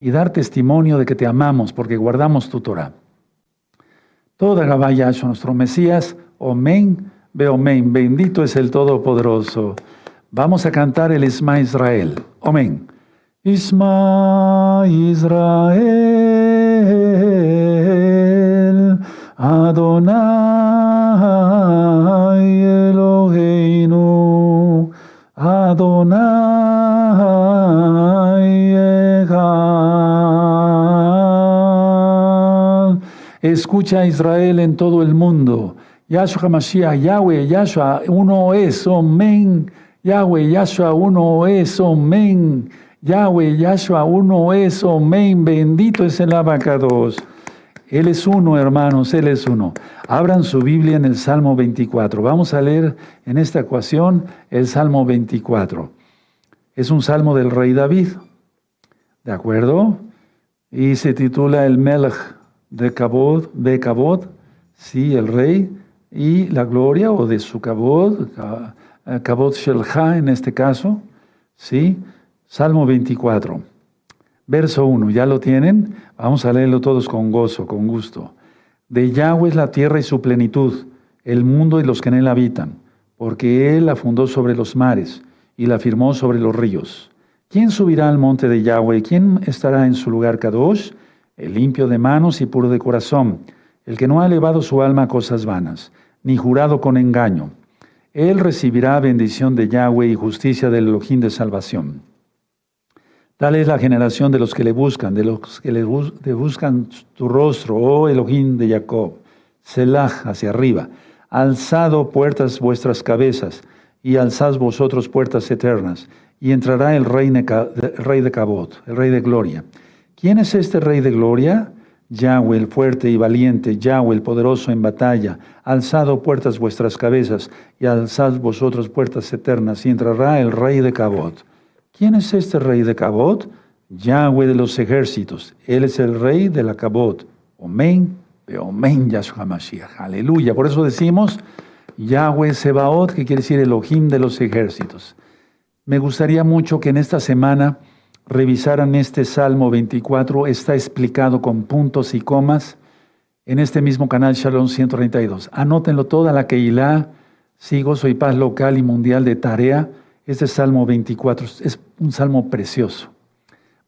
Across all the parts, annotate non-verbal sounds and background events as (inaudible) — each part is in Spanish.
y dar testimonio de que te amamos porque guardamos tu Torah. Toda Gabaya nuestro Mesías, Omen, Beomen, bendito es el Todopoderoso. Vamos a cantar el Isma Israel. Omen. Isma Israel, Adonai Eloheinu, Adonai Escucha Israel en todo el mundo. Yahshua Mashiach, Yahweh, Yahshua, uno es, Omen. Yahweh, Yahshua, uno es, Omen. Yahweh, Yahshua, uno es, Omen, bendito es el abacados. Él es uno, hermanos, Él es uno. Abran su Biblia en el Salmo 24. Vamos a leer en esta ecuación el Salmo 24. Es un salmo del rey David, ¿de acuerdo? Y se titula El Melech de Kabod, de Kabod, sí, el rey, y la gloria, o de su Kabod, Kabod Shelcha en este caso, sí. Salmo 24, verso 1, ¿ya lo tienen? Vamos a leerlo todos con gozo, con gusto. De Yahweh es la tierra y su plenitud, el mundo y los que en él habitan, porque él la fundó sobre los mares y la firmó sobre los ríos. ¿Quién subirá al monte de Yahweh? ¿Quién estará en su lugar Kadosh? El limpio de manos y puro de corazón, el que no ha elevado su alma a cosas vanas, ni jurado con engaño. Él recibirá bendición de Yahweh y justicia del Elohim de salvación. Tal es la generación de los que le buscan, de los que le, buscan tu rostro, oh Elohim de Jacob. Selah hacia arriba. Alzado puertas vuestras cabezas, y alzad vosotros puertas eternas, y entrará el rey, de Cabot, el rey de gloria. ¿Quién es este rey de gloria? Yahweh el fuerte y valiente, Yahweh el poderoso en batalla. Alzado puertas vuestras cabezas, y alzad vosotros puertas eternas, y entrará el rey de Cabot. ¿Quién es este rey de Cabot? Yahweh de los ejércitos. Él es el rey de la Cabot. Omen, Omen Yahshua Mashiach. Aleluya. Por eso decimos Yahweh Sebaot, que quiere decir Elohim de los ejércitos. Me gustaría mucho que en esta semana revisaran este Salmo 24. Está explicado con puntos y comas en este mismo canal Shalom 132. Anótenlo toda la Keilah. Sigo, soy paz local y mundial de tarea este Salmo 24 es un salmo precioso.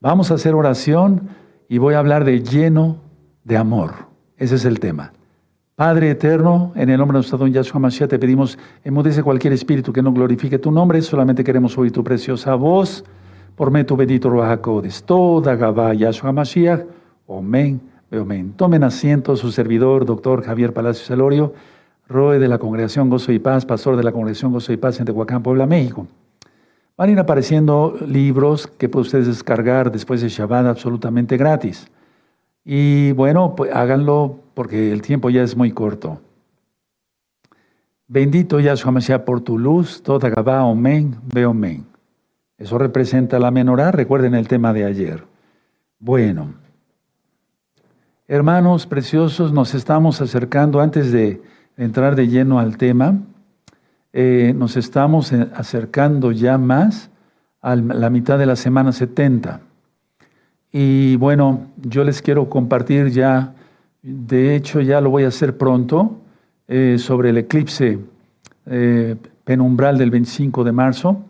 Vamos a hacer oración y voy a hablar de lleno de amor. Ese es el tema. Padre eterno, en el nombre de nuestro don Yahshua Mashiach te pedimos, emudece cualquier espíritu que no glorifique tu nombre, solamente queremos oír tu preciosa voz. Por medio tu bendito Ruajacodes, toda Gabá Yahshua Mashiach, Omen, Omen. Tomen asiento su servidor, doctor Javier Palacio Salorio, Roe de la Congregación Gozo y Paz, pastor de la Congregación Gozo y Paz en Tehuacán, Puebla, México. Van a ir apareciendo libros que pueden ustedes descargar después de Shabbat absolutamente gratis. Y bueno, pues háganlo porque el tiempo ya es muy corto. Bendito Yahshua Mashiach por tu luz, toda Gabá, Omen, Ve Omen. Eso representa la menorá, recuerden el tema de ayer. Bueno, hermanos preciosos, nos estamos acercando, antes de entrar de lleno al tema, eh, nos estamos eh, acercando ya más a la mitad de la semana 70. Y bueno, yo les quiero compartir ya, de hecho ya lo voy a hacer pronto, eh, sobre el eclipse penumbral del 25 de marzo,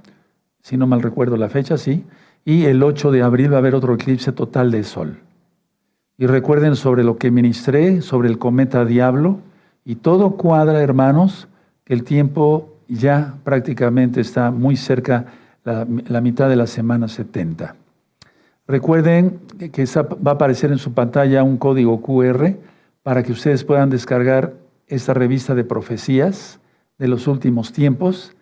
si no mal recuerdo la fecha, sí, y el 8 de abril va a haber otro eclipse total de sol. Y recuerden sobre lo que ministré, sobre el cometa Diablo, y todo cuadra, hermanos, que el tiempo ya prácticamente está muy cerca la, mitad de la semana 70. Recuerden que va a aparecer en su pantalla un código QR para que ustedes puedan descargar esta revista de profecías de los últimos tiempos.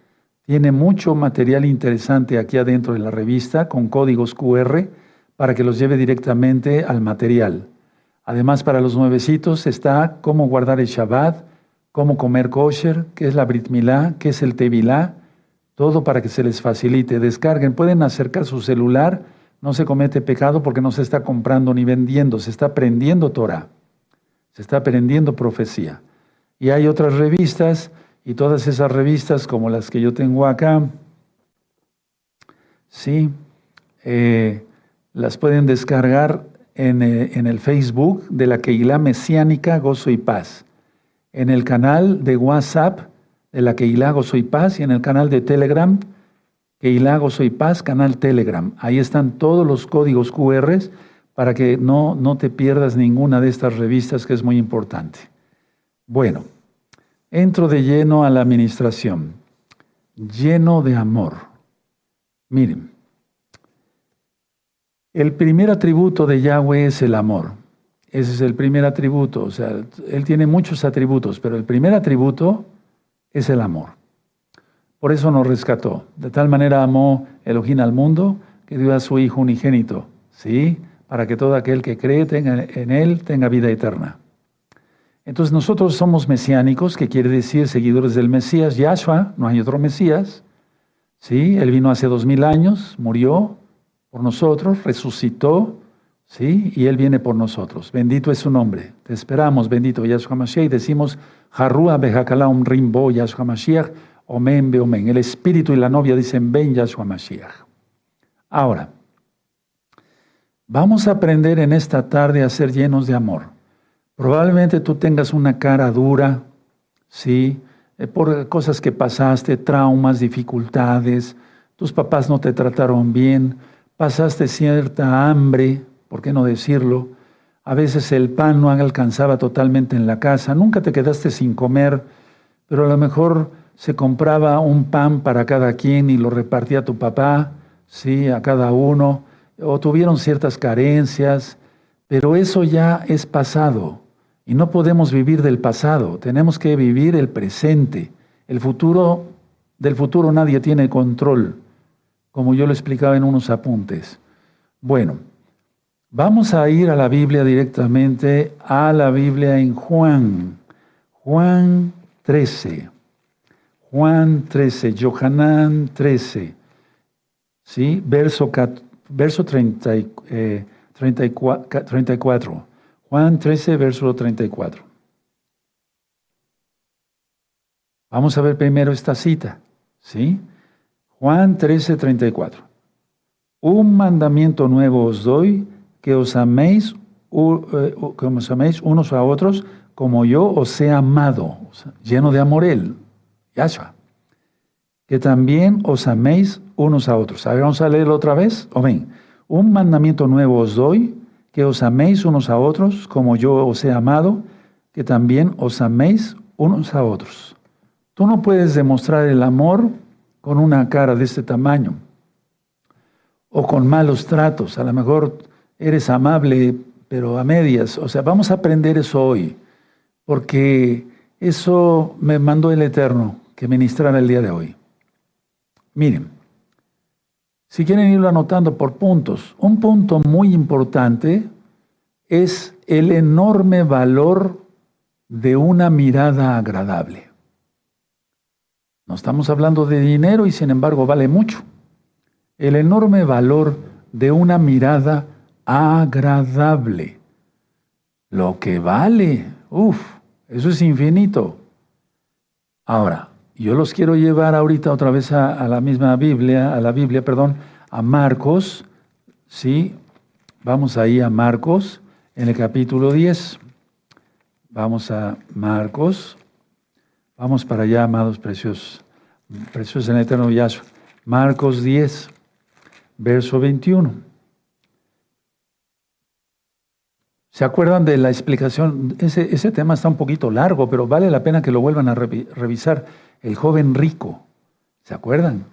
Tiene mucho material interesante aquí adentro de la revista con códigos QR para que los lleve directamente al material. Además, para los nuevecitos está cómo guardar el Shabbat, cómo comer kosher, qué es la Brit Milá, qué es el Tevilá, todo para que se les facilite. Descarguen, pueden acercar su celular, no se comete pecado porque no se está comprando ni vendiendo, se está aprendiendo Torah, se está aprendiendo profecía. Y hay otras revistas, y todas esas revistas como las que yo tengo acá, sí, eh, las pueden descargar en, eh, en el Facebook de la Keilah Mesiánica Gozo y Paz, en el canal de WhatsApp de la Keilah Gozo y Paz y en el canal de Telegram Keilah Gozo y Paz, canal Telegram. Ahí están todos los códigos QR para que no, no te pierdas ninguna de estas revistas que es muy importante. Bueno, entro de lleno a la administración, lleno de amor. Miren, el primer atributo de Yahweh es el amor. Ese es el primer atributo. O sea, Él tiene muchos atributos, pero el primer atributo es el amor. Por eso nos rescató. De tal manera amó Elohim al mundo que dio a su Hijo unigénito, ¿sí? Para que todo aquel que cree en Él tenga vida eterna. Entonces nosotros somos mesiánicos, que quiere decir seguidores del Mesías, Yahshua, no hay otro Mesías, ¿sí? Él vino hace dos mil años, murió, por nosotros, resucitó, ¿sí? Y Él viene por nosotros. Bendito es su nombre. Te esperamos, bendito Yahshua Mashiach. Y decimos, Harrua Behakalaum Rimbo Yahshua Mashiach, Omen Beomen. El espíritu y la novia dicen, ven Yahshua Mashiach. Ahora, vamos a aprender en esta tarde a ser llenos de amor. Probablemente tú tengas una cara dura, ¿sí? Eh, por cosas que pasaste, traumas, dificultades, tus papás no te trataron bien, pasaste cierta hambre, ¿por qué no decirlo? A veces el pan no alcanzaba totalmente en la casa, nunca te quedaste sin comer, pero a lo mejor se compraba un pan para cada quien y lo repartía tu papá, sí, a cada uno, o tuvieron ciertas carencias, pero eso ya es pasado y no podemos vivir del pasado, tenemos que vivir el presente. El futuro, del futuro nadie tiene control como yo lo explicaba en unos apuntes. Bueno, vamos a ir a la Biblia directamente, a la Biblia en Juan, Juan 13, Juan 13, Johanán 13, ¿sí? verso, verso 30, 34, eh, Juan 13, verso 34. Vamos a ver primero esta cita, ¿sí? Juan 13, 34. Un mandamiento nuevo os doy, que os améis, eh, que os améis unos a otros como yo os he amado, lleno de amor él, Yahshua. Que también os améis unos a otros. A ver, vamos a leerlo otra vez. Amén. Un mandamiento nuevo os doy, que os améis unos a otros como yo os he amado, que también os améis unos a otros. Tú no puedes demostrar el amor con una cara de este tamaño o con malos tratos. A lo mejor eres amable, pero a medias. O sea, vamos a aprender eso hoy, porque eso me mandó el Eterno que ministrara el día de hoy. Miren, si quieren irlo anotando por puntos, un punto muy importante es el enorme valor de una mirada agradable. No estamos hablando de dinero y sin embargo vale mucho. El enorme valor de una mirada agradable. Lo que vale, uff, eso es infinito. Ahora, yo los quiero llevar ahorita otra vez a, la misma Biblia, a la Biblia, perdón, a Marcos, ¿sí? Vamos ahí a Marcos en el capítulo 10. Vamos a Marcos Vamos para allá, amados preciosos. Preciosos en el eterno Yahshua. Marcos 10, verso 21. ¿Se acuerdan de la explicación? Ese, ese, tema está un poquito largo, pero vale la pena que lo vuelvan a revisar. El joven rico. ¿Se acuerdan?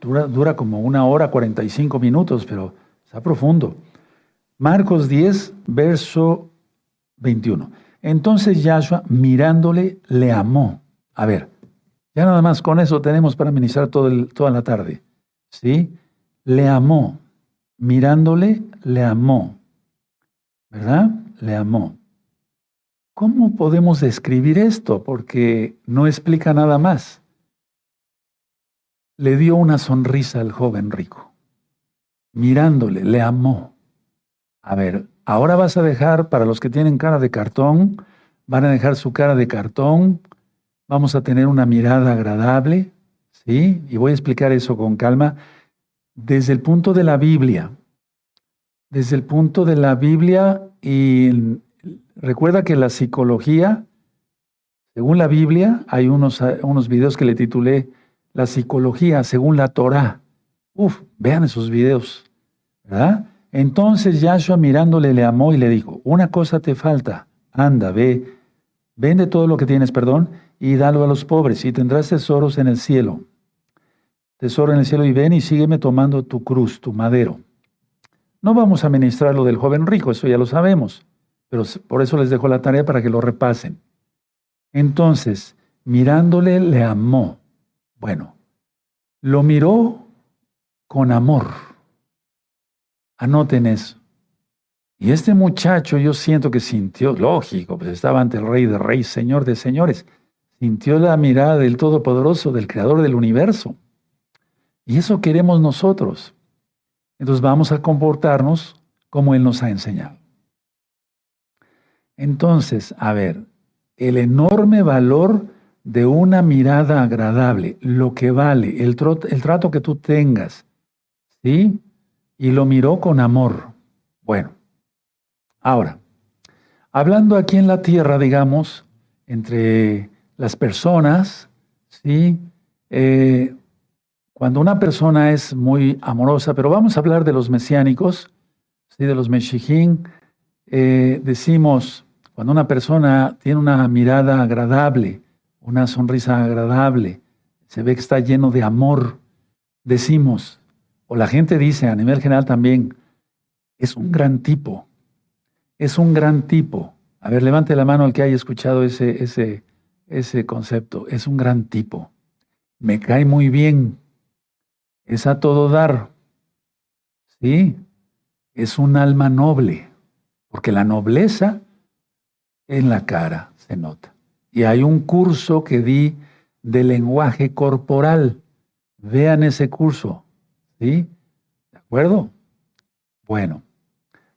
Dura, como una hora 45 minutos, pero está profundo. Marcos 10, verso 21. Entonces Yahshua, mirándole, le amó a ver, ya nada más con eso tenemos para ministrar toda la tarde. ¿Sí? Le amó. Mirándole, le amó. ¿Verdad? Le amó. ¿Cómo podemos describir esto? Porque no explica nada más. Le dio una sonrisa al joven rico. Mirándole, le amó. A ver, ahora vas a dejar, para los que tienen cara de cartón, van a dejar su cara de cartón vamos a tener una mirada agradable, ¿sí? Y voy a explicar eso con calma desde el punto de la Biblia. desde el punto de la Biblia y recuerda que la psicología, según la Biblia, hay unos, unos videos que le titulé La psicología según la Torah. Uf, vean esos videos, ¿verdad? Entonces Yahshua mirándole le amó y le dijo, una cosa te falta, anda, ve, vende todo lo que tienes, perdón, y dalo a los pobres y tendrás tesoros en el cielo. Tesoro en el cielo y ven y sígueme tomando tu cruz, tu madero. No vamos a ministrar lo del joven rico, eso ya lo sabemos, pero por eso les dejo la tarea para que lo repasen. Entonces, mirándole le amó. Bueno, lo miró con amor. Anoten eso. Y este muchacho yo siento que sintió, lógico, pues estaba ante el rey de reyes, señor de señores, sintió la mirada del Todopoderoso, del Creador del universo. Y eso queremos nosotros. Entonces vamos a comportarnos como Él nos ha enseñado. Entonces, a ver, el enorme valor de una mirada agradable, lo que vale, el, trato que tú tengas, ¿sí? Y lo miró con amor. Bueno, ahora, hablando aquí en la tierra, digamos, entre las personas, ¿sí? Eh, cuando una persona es muy amorosa, pero vamos a hablar de los mesiánicos, ¿sí? de los meshijín, eh, decimos, cuando una persona tiene una mirada agradable, una sonrisa agradable, se ve que está lleno de amor, decimos, o la gente dice a nivel general también, es un gran tipo, es un gran tipo. A ver, levante la mano el que haya escuchado ese, ese, ese concepto. Es un gran tipo. Me cae muy bien. Es a todo dar. Sí, es un alma noble, porque la nobleza en la cara se nota. Y hay un curso que di de lenguaje corporal. Vean ese curso. ¿Sí? ¿De acuerdo? Bueno,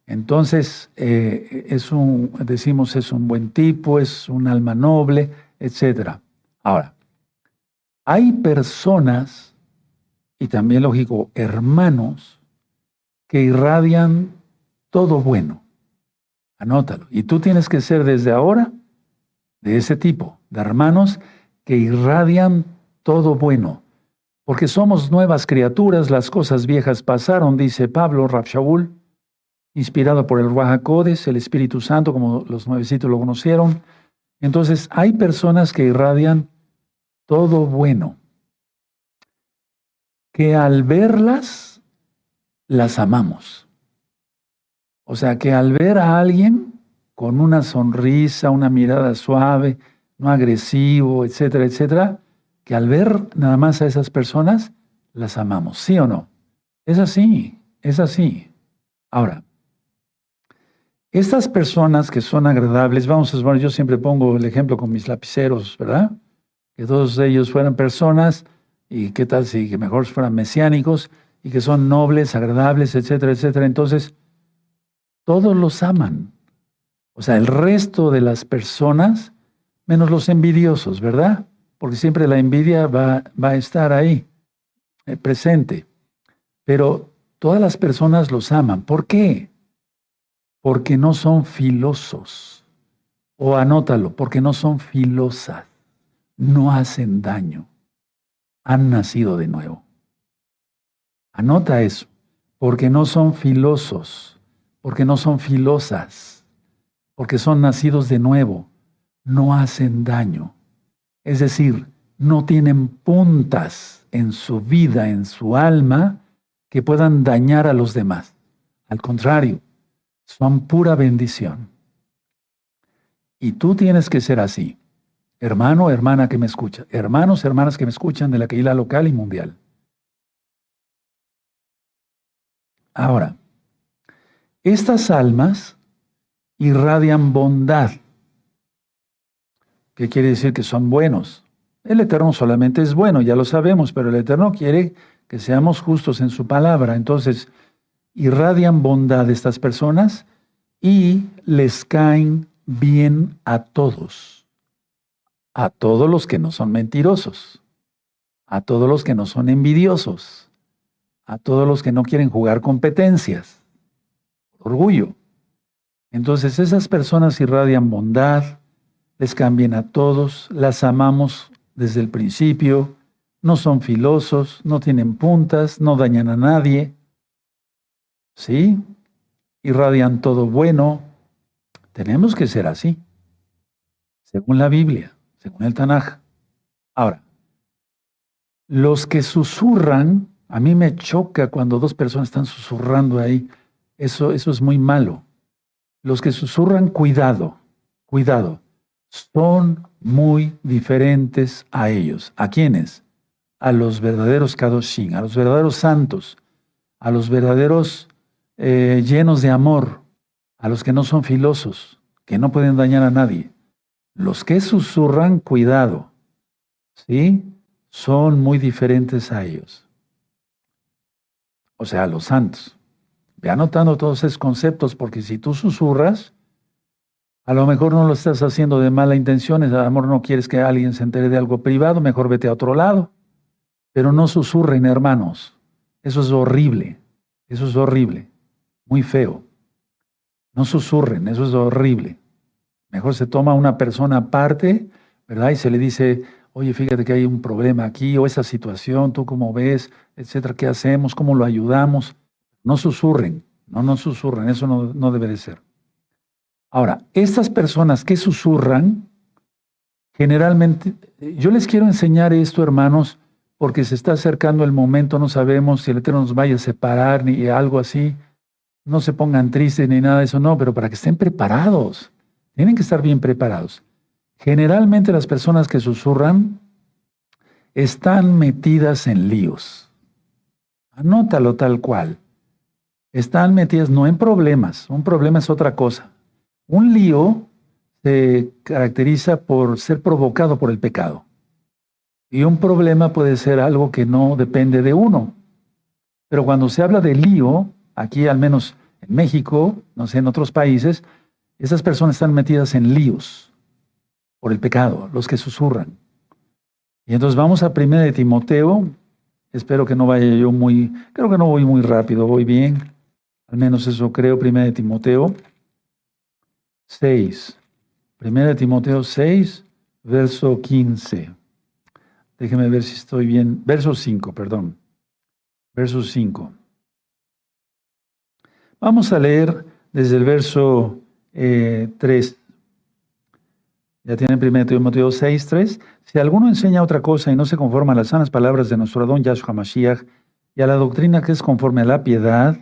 entonces eh, es un, decimos, es un buen tipo, es un alma noble, etc. Ahora, hay personas, y también lógico, hermanos, que irradian todo bueno. Anótalo. Y tú tienes que ser desde ahora de ese tipo, de hermanos que irradian todo bueno. Porque somos nuevas criaturas, las cosas viejas pasaron, dice Pablo Shaul, inspirado por el Ruajacodes, el Espíritu Santo, como los nuevecitos lo conocieron. Entonces, hay personas que irradian todo bueno, que al verlas, las amamos. O sea, que al ver a alguien con una sonrisa, una mirada suave, no agresivo, etcétera, etcétera, que al ver nada más a esas personas, las amamos, ¿sí o no? Es así, es así. Ahora, estas personas que son agradables, vamos a ver, yo siempre pongo el ejemplo con mis lapiceros, ¿verdad? Que todos ellos fueran personas, y qué tal si que mejor fueran mesiánicos, y que son nobles, agradables, etcétera, etcétera. Entonces, todos los aman. O sea, el resto de las personas, menos los envidiosos, ¿verdad? Porque siempre la envidia va, va a estar ahí, eh, presente. Pero todas las personas los aman. ¿Por qué? porque no son filosos. O anótalo, porque no son filosas, no hacen daño, han nacido de nuevo. Anota eso, porque no son filosos, porque no son filosas, porque son nacidos de nuevo, no hacen daño. Es decir, no tienen puntas en su vida, en su alma, que puedan dañar a los demás. Al contrario, son pura bendición. Y tú tienes que ser así. Hermano, hermana que me escucha. Hermanos, hermanas que me escuchan de la Keila local y mundial. Ahora, estas almas irradian bondad. ¿Qué quiere decir que son buenos? El Eterno solamente es bueno, ya lo sabemos, pero el Eterno quiere que seamos justos en su palabra. Entonces, irradian bondad estas personas y les caen bien a todos, a todos los que no son mentirosos, a todos los que no son envidiosos, a todos los que no quieren jugar competencias. Orgullo. Entonces esas personas irradian bondad, les cambian a todos, las amamos desde el principio, no son filosos, no tienen puntas, no dañan a nadie. ¿Sí? Irradian todo bueno. Tenemos que ser así, según la Biblia, según el Tanaj. Ahora, los que susurran, a mí me choca cuando dos personas están susurrando ahí. Eso, eso es muy malo. Los que susurran, cuidado, cuidado. Son muy diferentes a ellos. ¿A quiénes? A los verdaderos Kadoshin, a los verdaderos santos, a los verdaderos eh, llenos de amor, a los que no son filosos, que no pueden dañar a nadie. Los que susurran, cuidado, ¿sí? Son muy diferentes a ellos. O sea, a los santos. Ve anotando todos esos conceptos, porque si tú susurras, a lo mejor no lo estás haciendo de mala intención, a mejor no quieres que alguien se entere de algo privado, mejor vete a otro lado. Pero no susurren, hermanos. Eso es horrible. Eso es horrible. Muy feo. No susurren, eso es horrible. Mejor se toma una persona aparte, ¿verdad? Y se le dice, oye, fíjate que hay un problema aquí, o esa situación, tú cómo ves, etcétera, ¿qué hacemos? ¿Cómo lo ayudamos? No susurren, no, no susurren, eso no, no debe de ser. Ahora, estas personas que susurran, generalmente, yo les quiero enseñar esto, hermanos, porque se está acercando el momento, no sabemos si el Eterno nos vaya a separar ni algo así. No se pongan tristes ni nada de eso, no, pero para que estén preparados. Tienen que estar bien preparados. Generalmente las personas que susurran están metidas en líos. Anótalo tal cual. Están metidas no en problemas, un problema es otra cosa. Un lío se caracteriza por ser provocado por el pecado. Y un problema puede ser algo que no depende de uno. Pero cuando se habla de lío, aquí al menos en México, no sé, en otros países, esas personas están metidas en líos por el pecado, los que susurran. Y entonces vamos a 1 de Timoteo. Espero que no vaya yo muy, creo que no voy muy rápido, voy bien. Al menos eso creo, 1 de Timoteo. 6. Primera de Timoteo 6, verso 15. Déjeme ver si estoy bien. Verso 5, perdón. Verso 5. Vamos a leer desde el verso 3. Eh, ya tienen 1 Timoteo 6, 3. Si alguno enseña otra cosa y no se conforma a las sanas palabras de nuestro Adón Yahshua Mashiach y a la doctrina que es conforme a la piedad,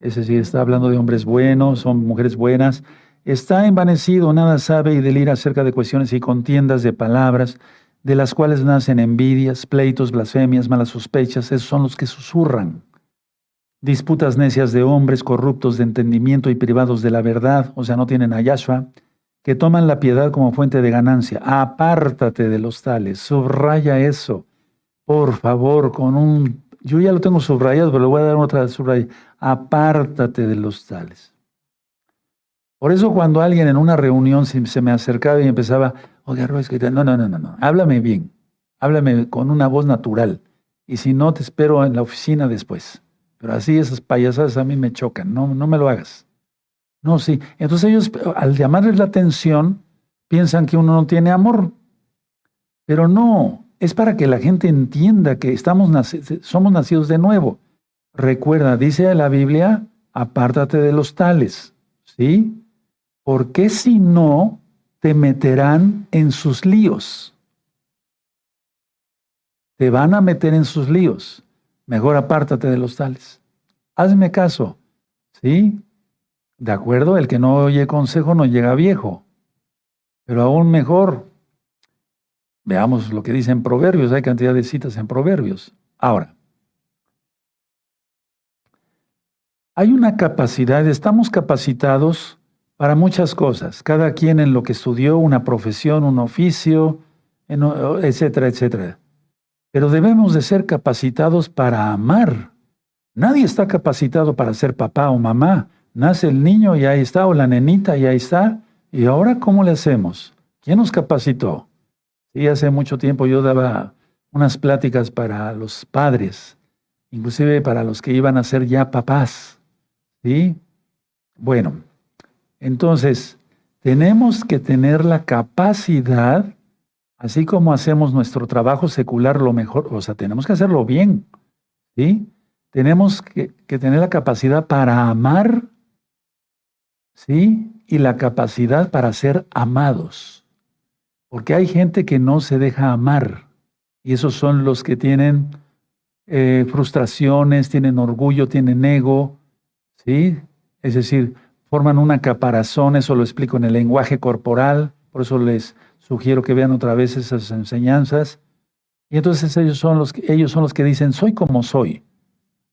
es decir, está hablando de hombres buenos, son mujeres buenas, Está envanecido, nada sabe y delira acerca de cuestiones y contiendas de palabras, de las cuales nacen envidias, pleitos, blasfemias, malas sospechas, esos son los que susurran. Disputas necias de hombres corruptos de entendimiento y privados de la verdad, o sea, no tienen a que toman la piedad como fuente de ganancia. Apártate de los tales, subraya eso, por favor, con un... Yo ya lo tengo subrayado, pero le voy a dar otra subraya. Apártate de los tales. Por eso cuando alguien en una reunión se, me acercaba y empezaba, oiga, no, no, no, no, no, háblame bien, háblame con una voz natural. Y si no, te espero en la oficina después. Pero así esas payasadas a mí me chocan, no, no me lo hagas. No, sí. Entonces ellos, al llamarles la atención, piensan que uno no tiene amor. Pero no, es para que la gente entienda que estamos somos nacidos de nuevo. Recuerda, dice la Biblia, apártate de los tales. ¿Sí? porque si no, te meterán en sus líos. Te van a meter en sus líos. Mejor apártate de los tales. Hazme caso. ¿Sí? De acuerdo, el que no oye consejo no llega viejo. Pero aún mejor, veamos lo que dicen Proverbios. Hay cantidad de citas en Proverbios. Ahora, hay una capacidad, estamos capacitados para muchas cosas, cada quien en lo que estudió, una profesión, un oficio, etcétera, etcétera. Pero debemos de ser capacitados para amar. Nadie está capacitado para ser papá o mamá. Nace el niño y ahí está, o la nenita y ahí está. ¿Y ahora cómo le hacemos? ¿Quién nos capacitó? Sí, hace mucho tiempo yo daba unas pláticas para los padres, inclusive para los que iban a ser ya papás. ¿Sí? Bueno, entonces, tenemos que tener la capacidad, así como hacemos nuestro trabajo secular lo mejor, o sea, tenemos que hacerlo bien, ¿sí? Tenemos que, tener la capacidad para amar, ¿sí? Y la capacidad para ser amados. Porque hay gente que no se deja amar. Y esos son los que tienen eh, frustraciones, tienen orgullo, tienen ego, ¿sí? Es decir, forman una caparazón, eso lo explico en el lenguaje corporal, por eso les sugiero que vean otra vez esas enseñanzas. Y entonces ellos son los que, ellos son los que dicen, soy como soy,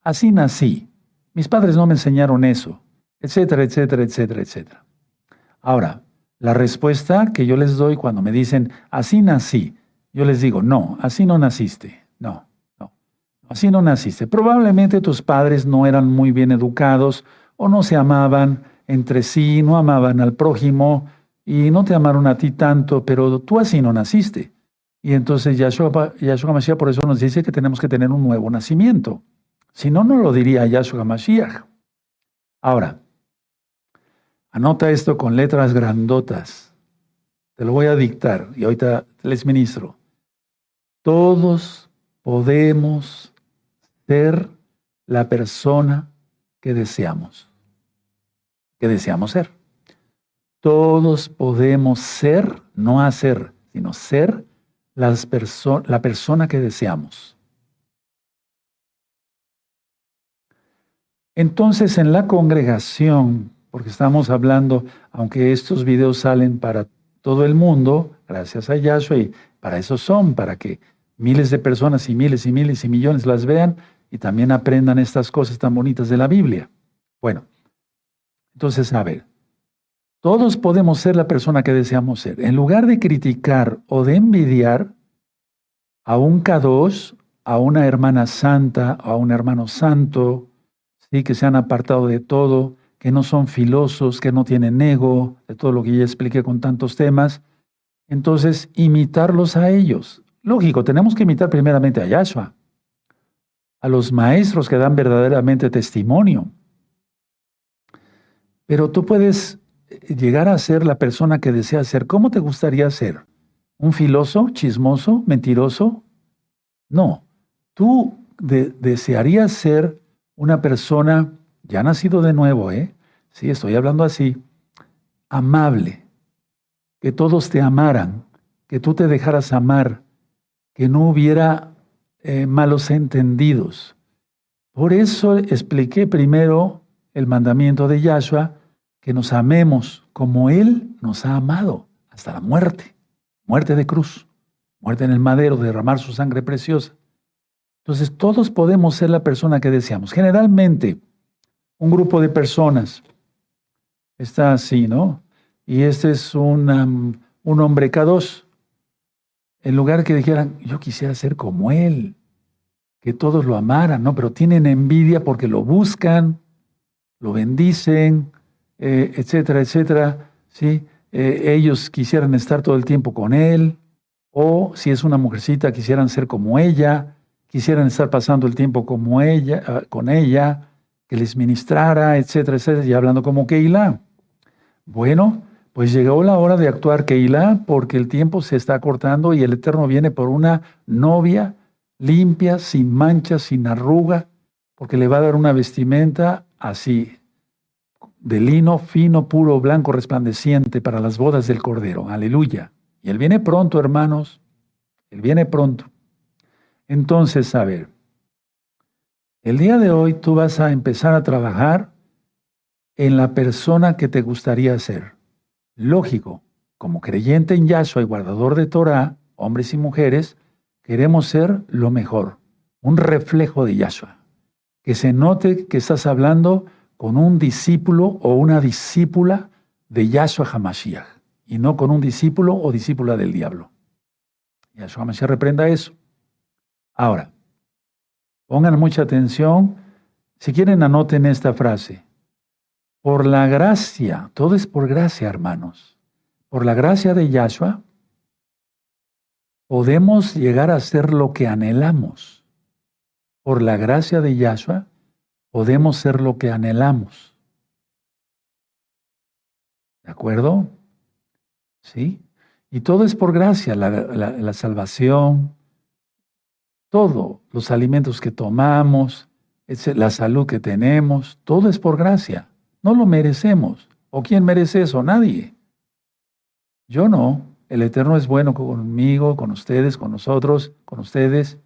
así nací, mis padres no me enseñaron eso, etcétera, etcétera, etcétera, etcétera. Ahora, la respuesta que yo les doy cuando me dicen, así nací, yo les digo, no, así no naciste, no, así no naciste. Probablemente tus padres no eran muy bien educados o no se amaban entre sí, no amaban al prójimo y no te amaron a ti tanto, pero tú así no naciste. Y entonces Yahshua, Yahshua Mashiach por eso nos dice que tenemos que tener un nuevo nacimiento. Si no, no lo diría Yahshua Mashiach. Ahora, anota esto con letras grandotas. Te lo voy a dictar y ahorita les ministro. Todos podemos ser la persona que deseamos, que deseamos ser. Todos podemos ser, no hacer, sino ser las la persona que deseamos. Entonces en la congregación, porque estamos hablando, aunque estos videos salen para todo el mundo, gracias a Yahshua, y para eso son, para que miles de personas y miles y miles y millones las vean y también aprendan estas cosas tan bonitas de la Biblia. Bueno, entonces, a ver, todos podemos ser la persona que deseamos ser. En lugar de criticar o de envidiar a un Kadosh, a una hermana santa, a un hermano santo, ¿sí? que se han apartado de todo, que no son filosos, que no tienen ego, de todo lo que ya expliqué con tantos temas, entonces imitarlos a ellos, Lógico, tenemos que imitar primeramente a Yahshua, a los maestros que dan verdaderamente testimonio. Pero tú puedes eh, llegar a ser la persona que deseas ser. ¿Cómo te gustaría ser? ¿Un filoso, chismoso, mentiroso? No, tú desearías ser una persona ya nacido de nuevo, ¿eh? Sí, estoy hablando así, amable, que todos te amaran, que tú te dejaras amar, que no hubiera eh, malos entendidos. Por eso expliqué primero el mandamiento de Yahshua, que nos amemos como Él nos ha amado hasta la muerte, muerte de cruz, muerte en el madero, derramar su sangre preciosa. Entonces todos podemos ser la persona que deseamos. Generalmente, un grupo de personas está así, ¿no? Y este es un, un hombre K2, en lugar que dijeran, yo quisiera ser como él, que todos lo amaran, ¿no? Pero tienen envidia porque lo buscan, lo bendicen, eh, etcétera, etcétera, ¿sí? Eh, ellos quisieran estar todo el tiempo con él, o si es una mujercita, quisieran ser como ella, quisieran estar pasando el tiempo como ella, ah, con ella, que les ministrara, etcétera, etcétera, y hablando como Keilah. Bueno, pues llegó la hora de actuar, Keila, porque el tiempo se está cortando y el Eterno viene por una novia limpia, sin mancha, sin arruga, porque le va a dar una vestimenta así, de lino fino, puro, blanco, resplandeciente para las bodas del Cordero. Aleluya. Y Él viene pronto, hermanos. Él viene pronto. Entonces, a ver, el día de hoy tú vas a empezar a trabajar en la persona que te gustaría ser. Lógico, como creyente en Yahshua y guardador de Torah, hombres y mujeres, queremos ser lo mejor, un reflejo de Yahshua. Que se note que estás hablando con un discípulo o una discípula de Yahshua Hamashiach y no con un discípulo o discípula del diablo. Yahshua Hamashiach reprenda eso. Ahora, pongan mucha atención. Si quieren, anoten esta frase. Por la gracia, todo es por gracia, hermanos. Por la gracia de Yahshua, podemos llegar a ser lo que anhelamos. Por la gracia de Yahshua, podemos ser lo que anhelamos. acuerdo? ¿Sí? Y todo es por gracia, la, salvación, todo, los alimentos que tomamos, la salud que tenemos, todo es por gracia. No lo merecemos. ¿O quién merece eso? Nadie. Yo no. El Eterno es bueno conmigo, con ustedes, con nosotros, con ustedes.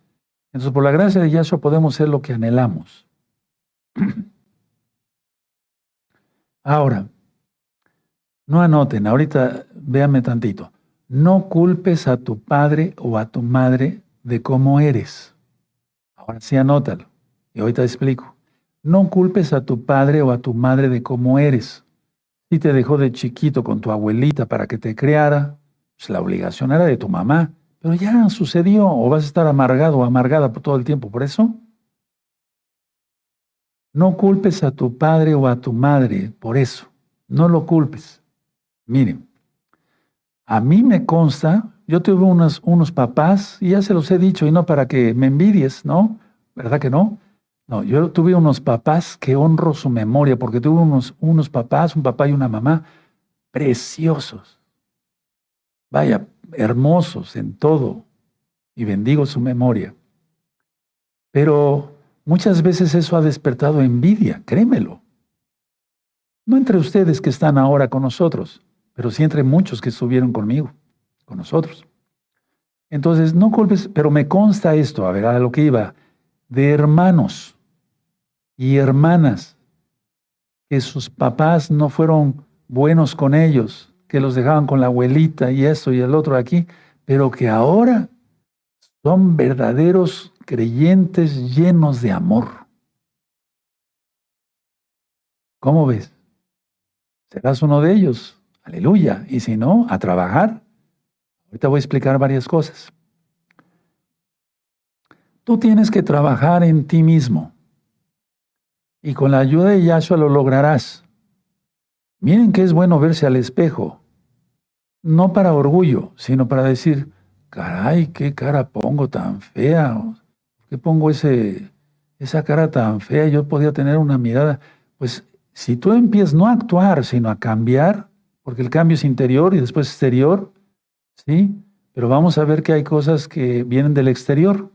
Entonces, por la gracia de Yahshua podemos ser lo que anhelamos. (clears throat) Ahora, no anoten, ahorita véanme tantito. No culpes a tu padre o a tu madre de cómo eres. Ahora sí anótalo. Y ahorita explico. No culpes a tu padre o a tu madre de cómo eres. Si te dejó de chiquito con tu abuelita para que te criara, pues la obligación era de tu mamá. Pero ya sucedió, o vas a estar amargado o amargada por todo el tiempo. Por eso, no culpes a tu padre o a tu madre por eso. No lo culpes. Miren, a mí me consta, yo tuve unos, unos papás, y ya se los he dicho, y no para que me envidies, ¿no? ¿Verdad que no? No, yo tuve unos papás que honro su memoria, porque tuve unos, unos papás, un papá y una mamá, preciosos. Vaya, hermosos en todo, y bendigo su memoria. Pero muchas veces eso ha despertado envidia, créemelo. No entre ustedes que están ahora con nosotros, pero sí entre muchos que estuvieron conmigo, con nosotros. Entonces, no culpes, pero me consta esto, a ver, a lo que iba, de hermanos y hermanas, que sus papás no fueron buenos con ellos, que los dejaban con la abuelita y esto y el otro aquí, pero que ahora son verdaderos creyentes llenos de amor. ¿Cómo ves? ¿Serás uno de ellos? Aleluya. Y si no, a trabajar. Ahorita voy a explicar varias cosas. Tú tienes que trabajar en ti mismo. Y con la ayuda de Yahshua lo lograrás. Miren que es bueno verse al espejo. No para orgullo, sino para decir, caray, qué cara pongo tan fea. ¿Qué pongo ese, esa cara tan fea? Yo podía tener una mirada. Pues si tú empiezas no a actuar, sino a cambiar, porque el cambio es interior y después exterior, ¿sí? Pero vamos a ver que hay cosas que vienen del exterior,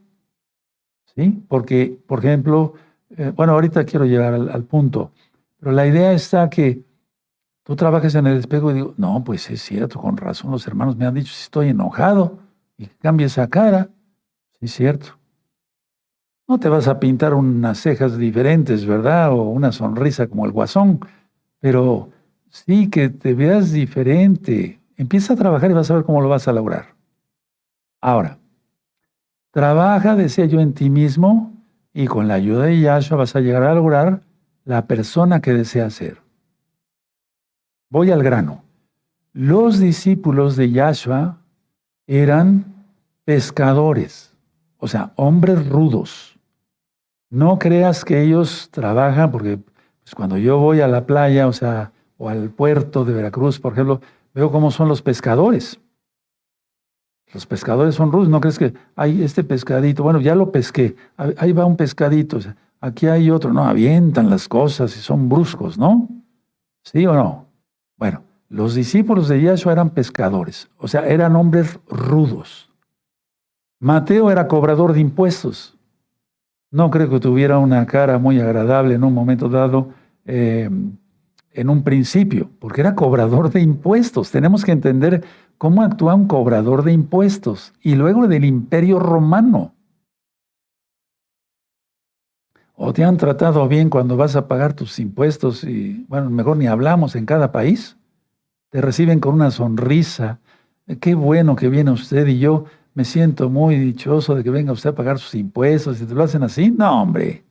¿sí? Porque, por ejemplo, eh, bueno, ahorita quiero llegar al, punto, pero la idea está que tú trabajes en el espejo y digo, no, pues es cierto, con razón, los hermanos me han dicho si estoy enojado y que cambie esa cara, sí es cierto. No te vas a pintar unas cejas diferentes, ¿verdad? O una sonrisa como el guasón, pero Sí, que te veas diferente. Empieza a trabajar y vas a ver cómo lo vas a lograr. Ahora, trabaja, decía yo, en ti mismo y con la ayuda de Yahshua vas a llegar a lograr la persona que deseas ser. Voy al grano. Los discípulos de Yahshua eran pescadores, o sea, hombres rudos. No creas que ellos trabajan porque pues, cuando yo voy a la playa, o sea, o al puerto de Veracruz, por ejemplo, veo cómo son los pescadores. Los pescadores son rudos, ¿no crees que hay este pescadito? Bueno, ya lo pesqué, ahí va un pescadito, aquí hay otro, no, avientan las cosas y son bruscos, ¿no? ¿Sí o no? Bueno, los discípulos de Yahshua eran pescadores, o sea, eran hombres rudos. Mateo era cobrador de impuestos. No creo que tuviera una cara muy agradable en un momento dado. Eh, en un principio, porque era cobrador de impuestos. Tenemos que entender cómo actúa un cobrador de impuestos y luego del imperio romano. ¿O te han tratado bien cuando vas a pagar tus impuestos y, bueno, mejor ni hablamos en cada país? Te reciben con una sonrisa. Qué bueno que viene usted y yo me siento muy dichoso de que venga usted a pagar sus impuestos. y te lo hacen así, no, hombre.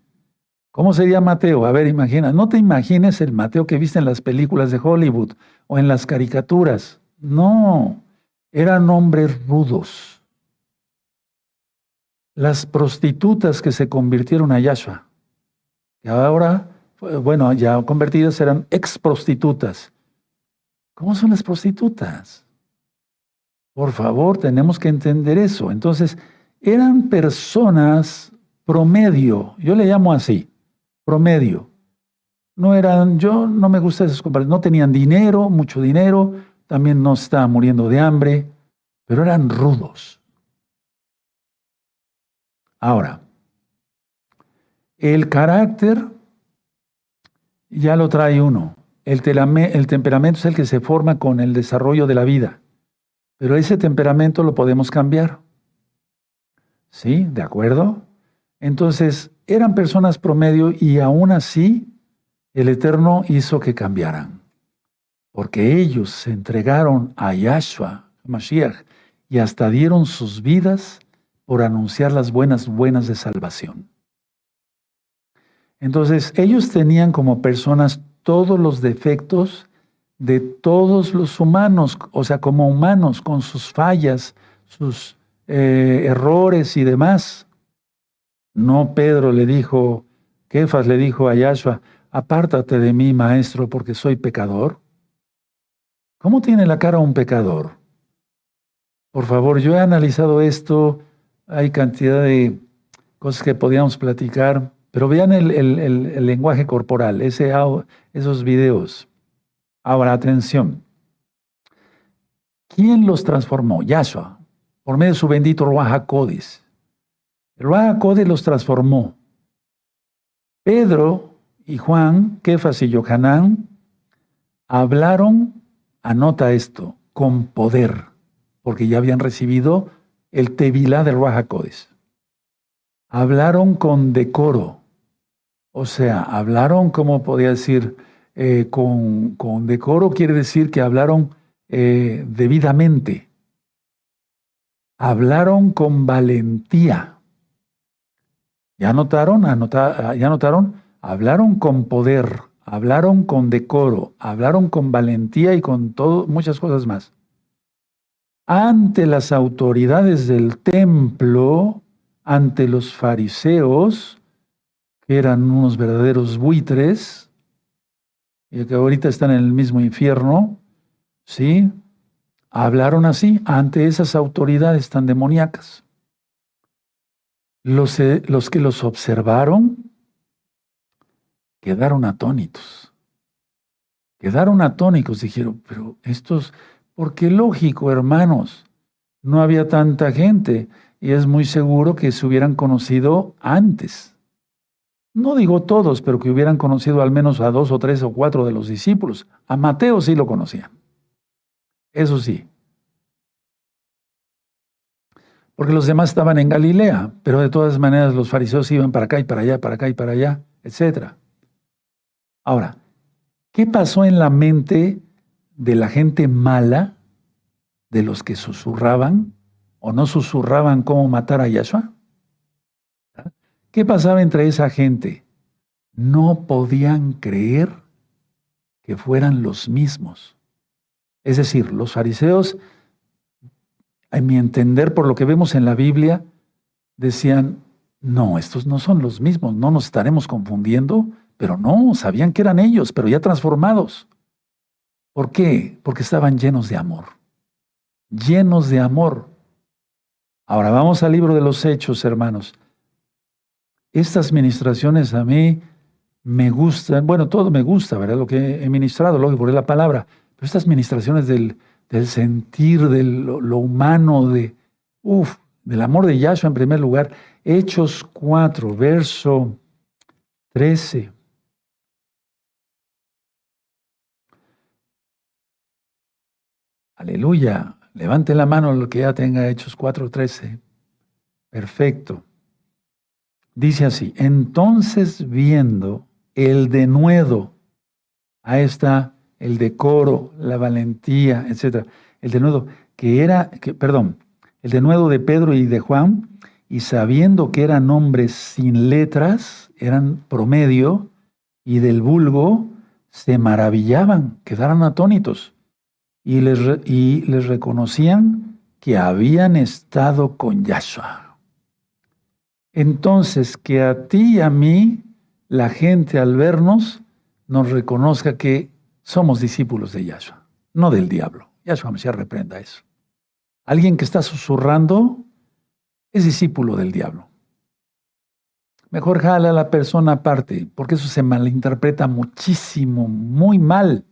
¿Cómo sería Mateo? A ver, imagina, no te imagines el Mateo que viste en las películas de Hollywood o en las caricaturas. No, eran hombres rudos. Las prostitutas que se convirtieron a Yahshua, que ahora, bueno, ya convertidas eran ex prostitutas. ¿Cómo son las prostitutas? Por favor, tenemos que entender eso. Entonces, eran personas promedio, yo le llamo así, promedio. no eran, yo no me gusta esas comparaciones, no tenían dinero, mucho dinero, también no estaban muriendo de hambre, pero eran rudos. Ahora, el carácter ya lo trae uno. El, el, temperamento es el que se forma con el desarrollo de la vida, pero ese temperamento lo podemos cambiar. ¿Sí? ¿De acuerdo? Entonces, eran personas promedio y aún así el Eterno hizo que cambiaran, porque ellos se entregaron a Yahshua, Mashiach, y hasta dieron sus vidas por anunciar las buenas buenas de salvación. Entonces, ellos tenían como personas todos los defectos de todos los humanos, o sea, como humanos, con sus fallas, sus eh, errores y demás. No Pedro le dijo, Kefas le dijo a Yahshua, apártate de mí, maestro, porque soy pecador. ¿Cómo tiene la cara un pecador? Por favor, yo he analizado esto, hay cantidad de cosas que podíamos platicar, pero vean el, lenguaje corporal, esos videos. Ahora, atención. ¿Quién los transformó? Yahshua, por medio de su bendito Ruach. El Ruach los transformó. Pedro y Juan, Kefas y Yohanan hablaron, anota esto, con poder, porque ya habían recibido el Tevilá del Ruach Hablaron con decoro, o sea, hablaron, como podía decir, eh, con, decoro quiere decir que hablaron eh, debidamente. Hablaron con valentía. ¿Ya notaron? ¿Ya notaron? Hablaron con poder, hablaron con decoro, hablaron con valentía y con todo, muchas cosas más. Ante las autoridades del templo, ante los fariseos, que eran unos verdaderos buitres, y que ahorita están en el mismo infierno, ¿sí? Hablaron así ante esas autoridades tan demoníacas. Los, eh, los que los observaron quedaron atónitos. Quedaron atónicos, dijeron, pero estos, porque lógico, hermanos, no había tanta gente y es muy seguro que se hubieran conocido antes. No digo todos, pero que hubieran conocido al menos a dos o tres o cuatro de los discípulos. A Mateo sí lo conocían. Eso sí. porque los demás estaban en Galilea, pero de todas maneras los fariseos iban para acá y para allá, para acá y para allá, etc. Ahora, ¿qué pasó en la mente de la gente mala, de los que susurraban o no susurraban cómo matar a Yahshua? ¿Qué pasaba entre esa gente? No podían creer que fueran los mismos. Es decir, los fariseos en mi entender, por lo que vemos en la Biblia, decían, no, estos no son los mismos, no nos estaremos confundiendo, pero no, sabían que eran ellos, pero ya transformados. ¿Por qué? Porque estaban llenos de amor, llenos de amor. Ahora vamos al libro de los hechos, hermanos. Estas ministraciones a mí me gustan, bueno, todo me gusta, ¿verdad? Lo que he ministrado, lógico, por la palabra, pero estas ministraciones del, sentir, de lo, humano, de, uf, del amor de Yahshua en primer lugar. Hechos 4, verso 13. Aleluya. Levante la mano lo que ya tenga Hechos 4, 13. Perfecto. Dice así, entonces viendo el denuedo, a esta el decoro, la valentía, etc. El denuedo, que era, que, perdón, el denuedo de Pedro y de Juan, y sabiendo que eran hombres sin letras, eran promedio, y del vulgo, se maravillaban, quedaron atónitos, y les, y les reconocían que habían estado con Yahshua. Entonces, que a ti y a mí, la gente al vernos, nos reconozca que somos discípulos de Yahshua, no del diablo. Yahshua me reprenda eso. Alguien que está susurrando es discípulo del diablo. mejor jala a la persona aparte, porque eso se malinterpreta muchísimo, muy mal.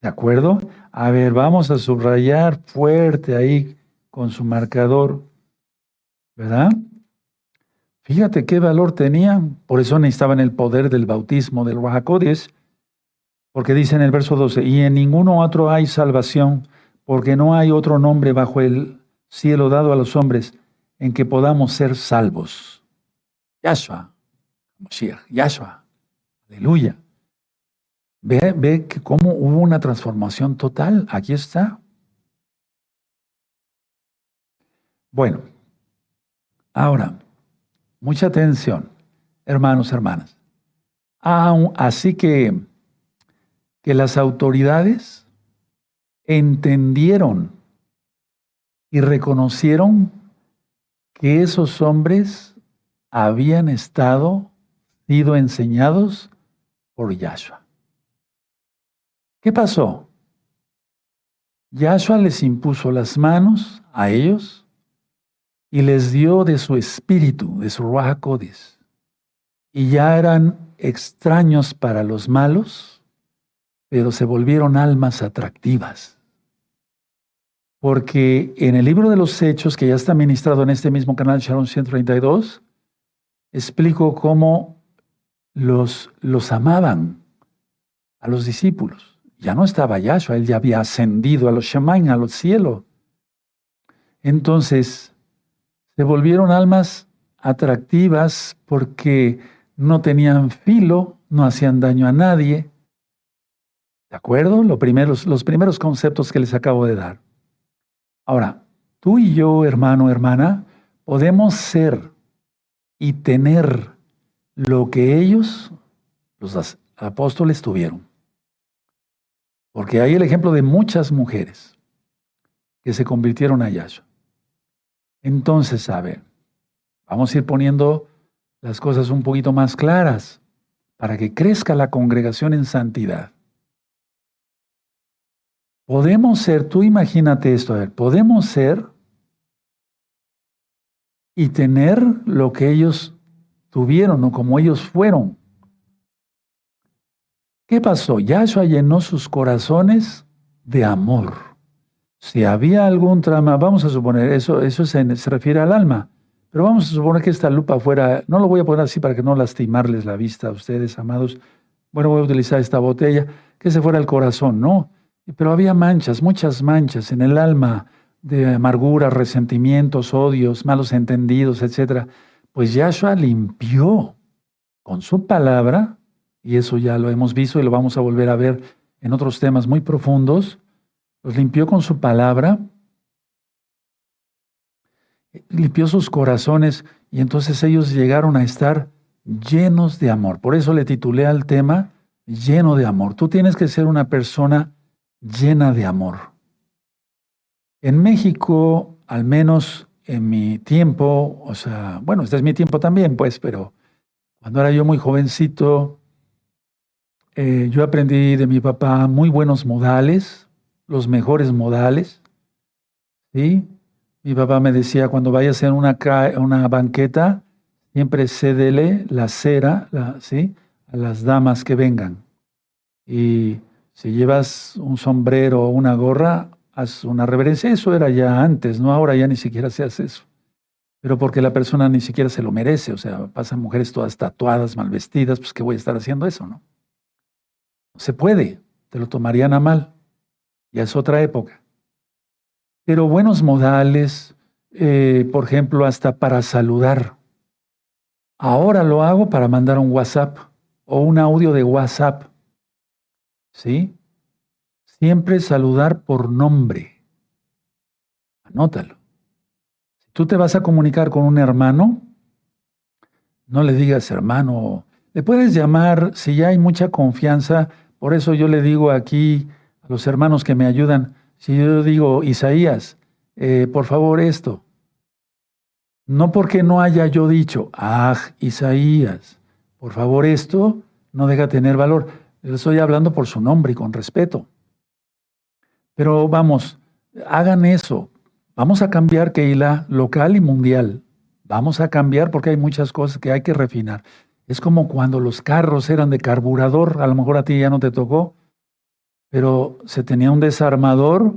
¿De acuerdo? A ver, vamos a subrayar fuerte ahí con su marcador, ¿verdad? Fíjate qué valor tenían, por eso necesitaban el poder del bautismo del Rahakodes, porque dice en el verso 12, y en ninguno otro hay salvación, porque no hay otro nombre bajo el cielo dado a los hombres en que podamos ser salvos. Yahshua, Moshiach, Yahshua, aleluya. Ve, ve que cómo hubo una transformación total. Aquí está. Bueno, ahora, mucha atención, hermanos, hermanas. Así que, que las autoridades entendieron y reconocieron que esos hombres habían estado, sido enseñados por Yahshua. ¿Qué pasó? Yahshua les impuso las manos a ellos y les dio de su espíritu, de su Ruach Y ya eran extraños para los malos, pero se volvieron almas atractivas. Porque en el libro de los Hechos, que ya está ministrado en este mismo canal Sharon 132, explico cómo los, los amaban a los discípulos. Ya no estaba Yahshua, él ya había ascendido a los Shemain, a los cielos. Entonces, se volvieron almas atractivas porque no tenían filo, no hacían daño a nadie. ¿De acuerdo? Los primeros, los primeros conceptos que les acabo de dar. Ahora, tú y yo, hermano, hermana, podemos ser y tener lo que ellos, los apóstoles, tuvieron. Porque hay el ejemplo de muchas mujeres que se convirtieron a Yahshua. Entonces, a ver, vamos a ir poniendo las cosas un poquito más claras para que crezca la congregación en santidad. Podemos ser, tú imagínate esto, a ver, podemos ser y tener lo que ellos tuvieron o como ellos fueron. ¿Qué pasó? Yahshua llenó sus corazones de amor. Si había algún trama, vamos a suponer, eso, eso se, se refiere al alma, pero vamos a suponer que esta lupa fuera, no lo voy a poner así para que no lastimarles la vista a ustedes, amados. Bueno, voy a utilizar esta botella, que se fuera el corazón, ¿no? Pero había manchas, muchas manchas en el alma de amargura, resentimientos, odios, malos entendidos, etc., pues Yahshua limpió con su palabra, y eso ya lo hemos visto y lo vamos a volver a ver en otros temas muy profundos, los limpió con su palabra, limpió sus corazones y entonces ellos llegaron a estar llenos de amor. Por eso le titulé al tema lleno de amor. Tú tienes que ser una persona llena de amor. En México, al menos en mi tiempo, o sea, bueno, este es mi tiempo también, pues, pero cuando era yo muy jovencito, eh, yo aprendí de mi papá muy buenos modales, los mejores modales, ¿sí? Mi papá me decía, cuando vayas en una, una banqueta, siempre cédele la cera, ¿sí? A las damas que vengan. Y si llevas un sombrero o una gorra, haz una reverencia. Eso era ya antes, ¿no? Ahora ya ni siquiera se hace eso. Pero porque la persona ni siquiera se lo merece. O sea, pasan mujeres todas tatuadas, mal vestidas, pues ¿qué voy a estar haciendo eso, no? Se puede, te lo tomarían a mal. Ya es otra época. Pero buenos modales, eh, por ejemplo, hasta para saludar. Ahora lo hago para mandar un WhatsApp o un audio de WhatsApp. ¿Sí? Siempre saludar por nombre. Anótalo. Si tú te vas a comunicar con un hermano, no le digas hermano. Le puedes llamar, si ya hay mucha confianza, por eso yo le digo aquí a los hermanos que me ayudan, si yo digo Isaías, eh, por favor esto, no porque no haya yo dicho, ah, Isaías, por favor esto, no deja tener valor. Estoy hablando por su nombre y con respeto. Pero vamos, hagan eso. Vamos a cambiar Keila local y mundial. Vamos a cambiar porque hay muchas cosas que hay que refinar. Es como cuando los carros eran de carburador, a lo mejor a ti ya no te tocó, pero se tenía un desarmador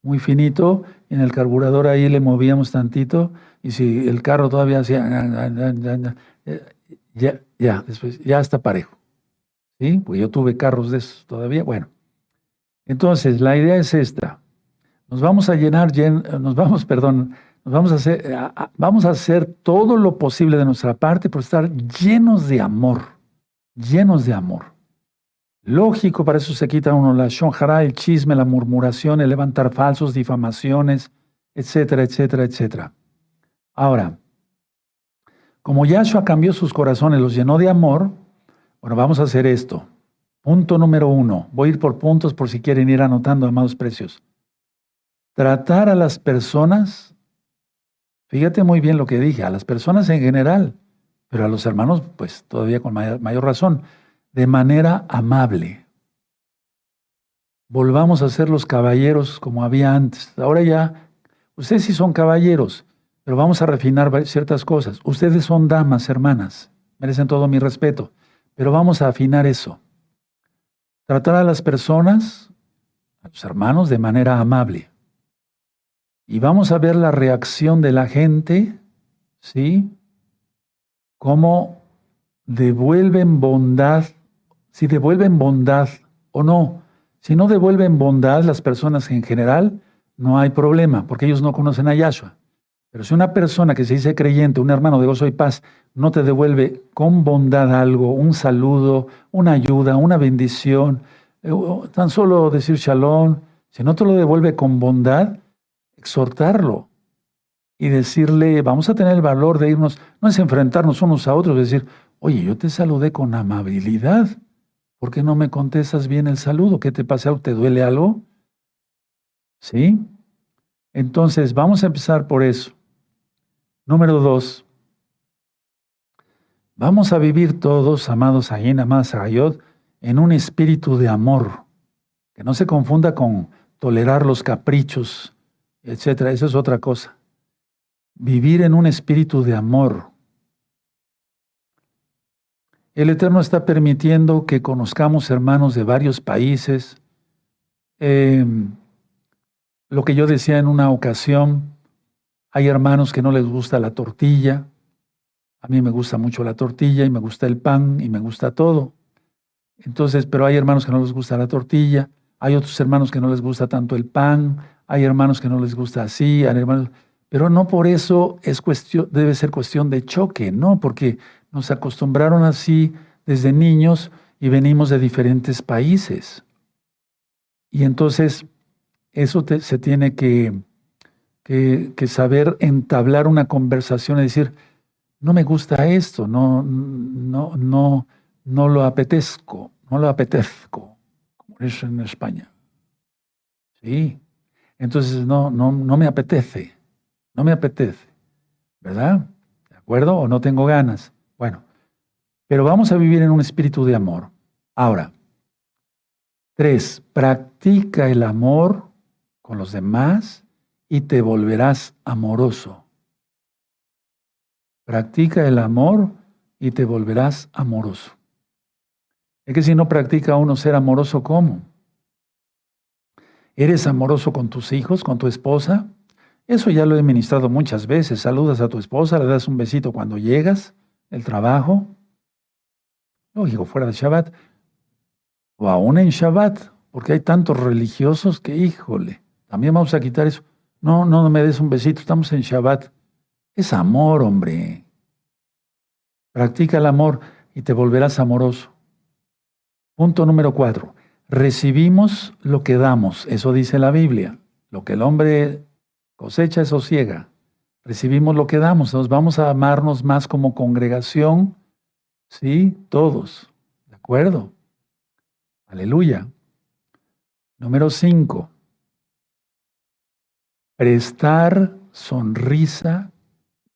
muy finito, en el carburador ahí le movíamos tantito, y si el carro todavía hacía, ya, ya, después, ya está parejo. ¿Sí? Pues yo tuve carros de esos todavía. Bueno, entonces la idea es esta. Nos vamos a llenar, nos vamos, (laughs) perdón, vamos a hacer, vamos a hacer todo lo posible de nuestra parte por estar llenos de amor, llenos de amor. Lógico, para eso se quita uno la shonjara, el chisme, la murmuración, el levantar falsos, difamaciones, etcétera, etcétera, etcétera. Ahora, como Yahshua cambió sus corazones, los llenó de amor, bueno, vamos a hacer esto. Punto número uno. Voy a ir por puntos por si quieren ir anotando, amados precios. Tratar a las personas Fíjate muy bien lo que dije, a las personas en general, pero a los hermanos, pues todavía con mayor, razón, de manera amable. Volvamos a ser los caballeros como había antes. Ahora ya, ustedes sí son caballeros, pero vamos a refinar ciertas cosas. Ustedes son damas, hermanas, merecen todo mi respeto, pero vamos a afinar eso. Tratar a las personas, a los hermanos, de manera amable. Y vamos a ver la reacción de la gente, ¿sí? Cómo devuelven bondad, si devuelven bondad o no. Si no devuelven bondad las personas en general, no hay problema, porque ellos no conocen a Yahshua. Pero si una persona que se dice creyente, un hermano de gozo y paz, no te devuelve con bondad algo, un saludo, una ayuda, una bendición, eh, tan solo decir shalom, si no te lo devuelve con bondad, exhortarlo y decirle, vamos a tener el valor de irnos, no es enfrentarnos unos a otros, decir, oye, yo te saludé con amabilidad, ¿por qué no me contestas bien el saludo? ¿Qué te pasa? ¿Te duele algo? ¿Sí? Entonces, vamos a empezar por eso. Número dos, vamos a vivir todos, amados Ayin, amadas Agayot, en un espíritu de amor, que no se confunda con tolerar los caprichos etcétera. Eso es otra cosa. Vivir en un espíritu de amor. El Eterno está permitiendo que conozcamos hermanos de varios países. Em, lo que yo decía en una ocasión, hay hermanos que no les gusta la tortilla. A mí me gusta mucho la tortilla y me gusta el pan y me gusta todo. Entonces, pero hay hermanos que no les gusta la tortilla, hay otros hermanos que no les gusta tanto el pan, hay hermanos que no les gusta así, hermanos, pero no por eso es cuestión, debe ser cuestión de choque, no, porque nos acostumbraron así desde niños y venimos de diferentes países. Y entonces eso se tiene que, que, saber entablar una conversación y decir, no me gusta esto, no, no, no, no lo apetezco, no lo apetezco, como es en España. Sí, entonces no, no, no me apetece, no me apetece, ¿verdad? ¿De acuerdo? O no tengo ganas. Bueno, pero vamos a vivir en un espíritu de amor. Ahora, tres, practica el amor con los demás y te volverás amoroso. Practica el amor y te volverás amoroso. Es que si no practica uno ser amoroso, ¿cómo? ¿Eres amoroso con tus hijos, con tu esposa? Eso ya lo he ministrado muchas veces. Saludas a tu esposa, le das un besito cuando llegas del trabajo. Lógico, fuera de Shabbat. O aún en Shabbat, porque hay tantos religiosos que, híjole, también vamos a quitar eso. No, no me des un besito, estamos en Shabbat. Es amor, hombre. Practica el amor y te volverás amoroso. Punto número cuatro. Recibimos lo que damos, eso dice la Biblia. Lo que el hombre cosecha, eso ciega. Recibimos lo que damos, nos vamos a amarnos más como congregación, sí, todos, ¿de acuerdo? Aleluya. Número cinco, prestar sonrisa,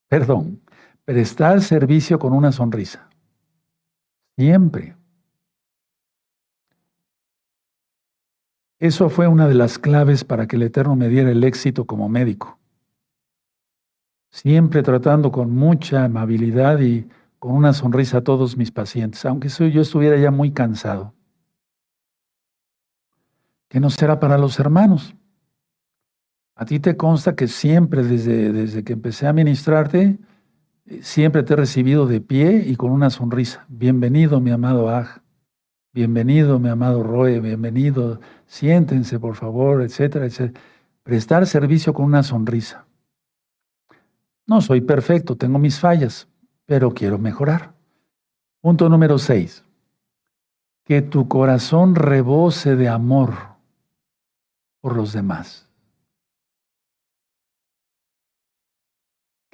perdón, prestar servicio con una sonrisa. Siempre. Eso fue una de las claves para que el Eterno me diera el éxito como médico. siempre tratando con mucha amabilidad y con una sonrisa a todos mis pacientes, aunque yo estuviera ya muy cansado. ¿Qué no será para los hermanos? A ti te consta que siempre, desde, desde que empecé a ministrarte, siempre te he recibido de pie y con una sonrisa. Bienvenido, mi amado Aj. Bienvenido, mi amado Roe. Bienvenido. Siéntense, por favor, etcétera, etcétera. Prestar servicio con una sonrisa. No soy perfecto, tengo mis fallas, pero quiero mejorar. Punto número seis. Que tu corazón rebose de amor por los demás.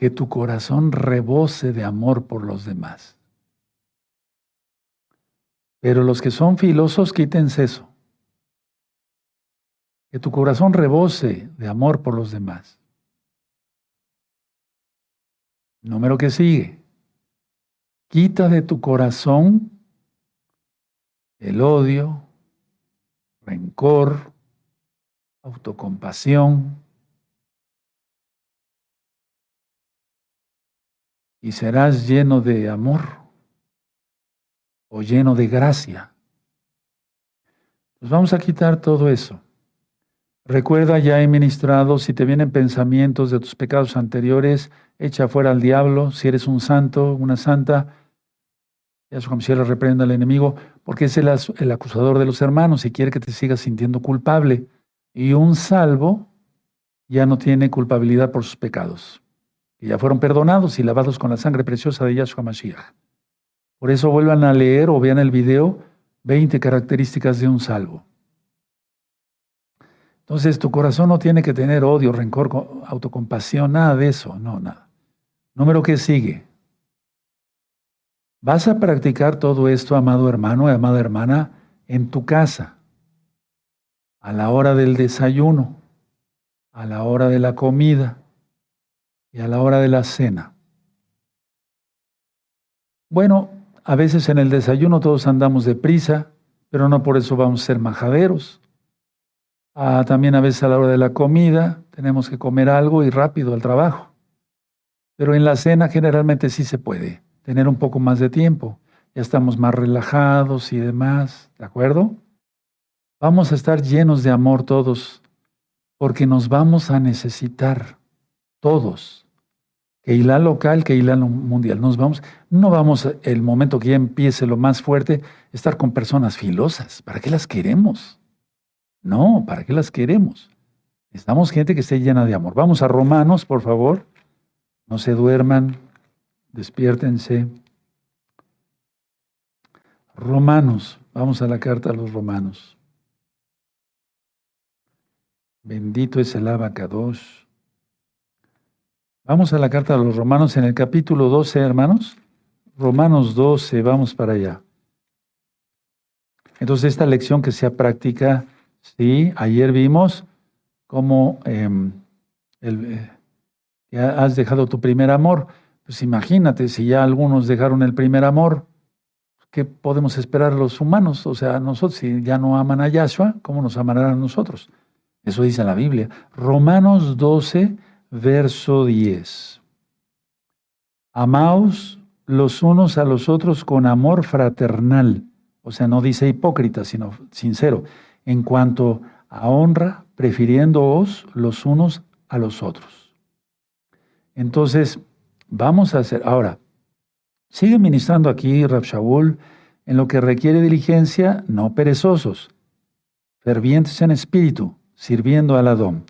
que tu corazón rebose de amor por los demás. Pero los que son filosos, quítense eso. Que tu corazón rebose de amor por los demás. Número que sigue. Quita de tu corazón el odio, rencor, autocompasión, y serás lleno de amor o lleno de gracia. Pues vamos a quitar todo eso. Recuerda, ya he ministrado, si te vienen pensamientos de tus pecados anteriores, echa fuera al diablo, si eres un santo, una santa, ya su le reprenda al enemigo, porque es el, el acusador de los hermanos y quiere que te sigas sintiendo culpable. Y un salvo ya no tiene culpabilidad por sus pecados ya fueron perdonados y lavados con la sangre preciosa de Yahshua Mashiach. Por eso vuelvan a leer o vean el video 20 características de un salvo. Entonces tu corazón no tiene que tener odio, rencor, autocompasión, nada de eso, no, nada. Número que sigue. Vas a practicar todo esto, amado hermano y amada hermana, en tu casa, a la hora del desayuno, a la hora de la comida, y a la hora de la cena. Bueno, a veces en el desayuno todos andamos deprisa, pero no por eso vamos a ser majaderos. Ah, también a veces a la hora de la comida tenemos que comer algo y rápido al trabajo. Pero en la cena generalmente sí se puede tener un poco más de tiempo. Ya estamos más relajados y demás, ¿de acuerdo? Vamos a estar llenos de amor todos, porque nos vamos a necesitar todos la local, la mundial. Nos vamos, no vamos el momento que ya empiece lo más fuerte, estar con personas filosas. ¿Para qué las queremos? No, ¿para qué las queremos? Estamos gente que esté llena de amor. Vamos a Romanos, por favor. No se duerman, despiértense. Romanos, vamos a la carta a los romanos. Bendito es el abacados. Vamos a la carta de los romanos en el capítulo 12, hermanos. Romanos 12, vamos para allá. Entonces, esta lección que sea práctica, sí, ayer vimos cómo em, eh, has dejado tu primer amor. Pues imagínate, si ya algunos dejaron el primer amor, ¿qué podemos esperar los humanos? O sea, nosotros, si ya no aman a Yahshua, ¿cómo nos amarán a nosotros? Eso dice la Biblia. Romanos 12, verso 10. Amaos los unos a los otros con amor fraternal, o sea, no dice hipócrita, sino sincero, en cuanto a honra, prefiriéndoos los unos a los otros. Entonces, vamos a hacer, ahora, sigue ministrando aquí Rab Shaul en lo que requiere diligencia, no perezosos, fervientes en espíritu, sirviendo al Adón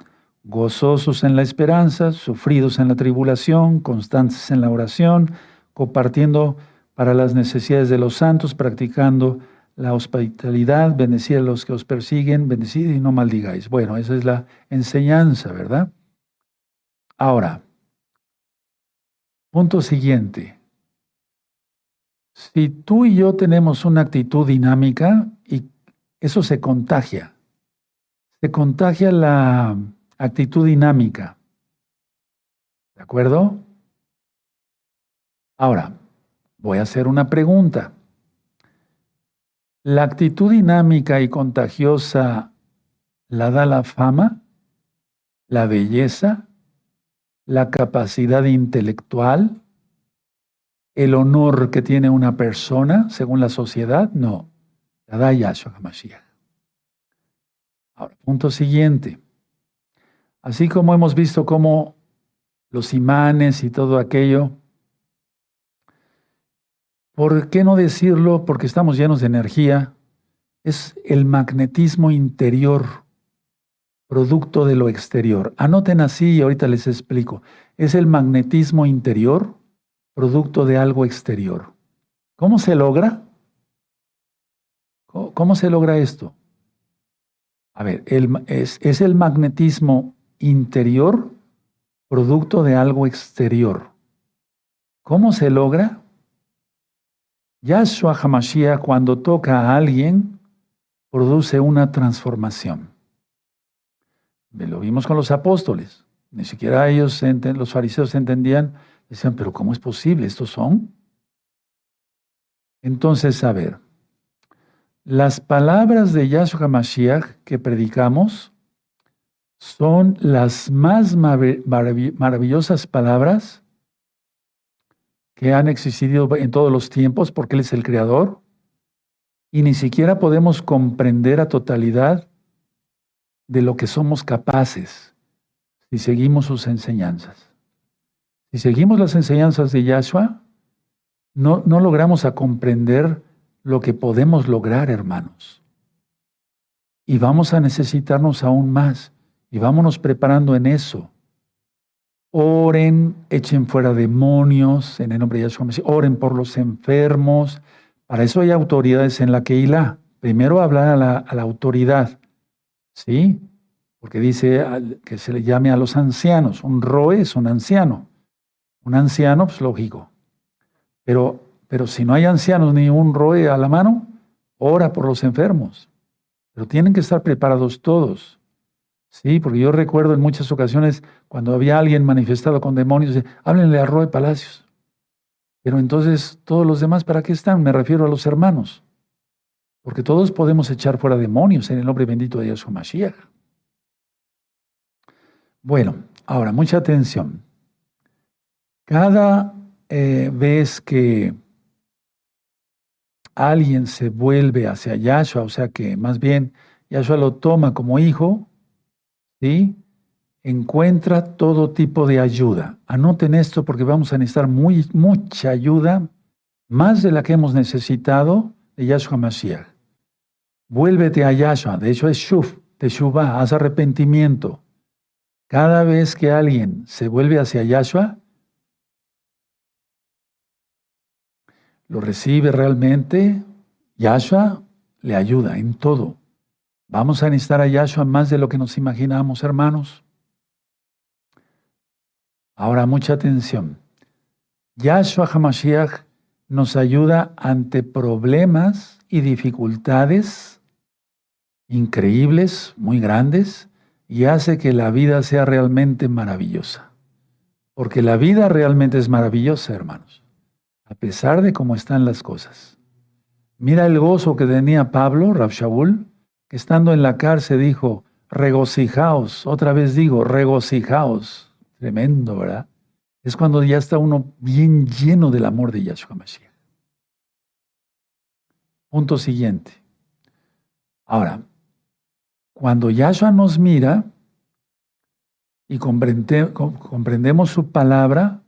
gozosos en la esperanza, sufridos en la tribulación, constantes en la oración, compartiendo para las necesidades de los santos, practicando la hospitalidad, bendecid a los que os persiguen, bendecid y no maldigáis. Bueno, esa es la enseñanza, ¿verdad? Ahora, punto siguiente. Si tú y yo tenemos una actitud dinámica y eso se contagia, se contagia la actitud dinámica. ¿De acuerdo? Ahora, voy a hacer una pregunta. ¿La actitud dinámica y contagiosa la da la fama, la belleza la capacidad intelectual, el honor que tiene una persona según la sociedad, no. La da Yahshua HaMashiach. Ahora, punto siguiente. Así como hemos visto cómo los imanes y todo aquello, ¿por qué no decirlo? Porque estamos llenos de energía. Es el magnetismo interior, producto de lo exterior. Anoten así y ahorita les explico. Es el magnetismo interior, producto de algo exterior. ¿Cómo se logra? ¿Cómo, se logra esto? A ver, es, es el magnetismo interior producto de algo exterior. ¿Cómo se logra? Yahshua HaMashiach cuando toca a alguien produce una transformación. Lo vimos con los apóstoles. Ni siquiera ellos, los fariseos entendían, decían, pero ¿cómo es posible? ¿Estos son? Entonces, a ver, las palabras de Yahshua HaMashiach que predicamos son las más maravillosas palabras que han existido en todos los tiempos porque Él es el Creador y ni siquiera podemos comprender a totalidad de lo que somos capaces si seguimos sus enseñanzas. Si seguimos las enseñanzas de Yahshua, no, no logramos a comprender lo que podemos lograr, hermanos. Y vamos a necesitarnos aún más. Y vámonos preparando en eso. Oren, echen fuera demonios en el nombre de Yahshua. Oren por los enfermos. Para eso hay autoridades en la Keilah. Primero hablar a la, a la autoridad. ¿Sí? Porque dice que se le llame a los ancianos. Un roe es un anciano. Un anciano, pues lógico. Pero, pero si no hay ancianos ni un roe a la mano, ora por los enfermos. Pero tienen que estar preparados todos. Sí, porque yo recuerdo en muchas ocasiones cuando había alguien manifestado con demonios, háblenle a Roe Palacios. Pero entonces, ¿todos los demás para qué están? Me refiero a los hermanos. Porque todos podemos echar fuera demonios en el nombre bendito de Yahshua Mashiach. Bueno, ahora, mucha atención. Cada eh, vez que alguien se vuelve hacia Yahshua, o sea que más bien Yahshua lo toma como hijo, ¿sí? Encuentra todo tipo de ayuda. Anoten esto porque vamos a necesitar muy, mucha ayuda, más de la que hemos necesitado de Yahshua Mashiach. Vuélvete a Yahshua, de hecho es Shuf, Teshuvah, haz arrepentimiento. Cada vez que alguien se vuelve hacia Yahshua, lo recibe realmente, Yahshua le ayuda en todo. Vamos a necesitar a Yahshua más de lo que nos imaginamos, hermanos. Ahora, mucha atención. Yahshua HaMashiach nos ayuda ante problemas y dificultades increíbles, muy grandes, y hace que la vida sea realmente maravillosa. Porque la vida realmente es maravillosa, hermanos, a pesar de cómo están las cosas. Mira el gozo que tenía Pablo, Rab Shaul, estando en la cárcel dijo, regocijaos, otra vez digo, regocijaos. Tremendo, ¿verdad? Es cuando ya está uno bien lleno del amor de Yahshua Mashiach. Punto siguiente. Ahora, cuando Yahshua nos mira y comprendemos su palabra,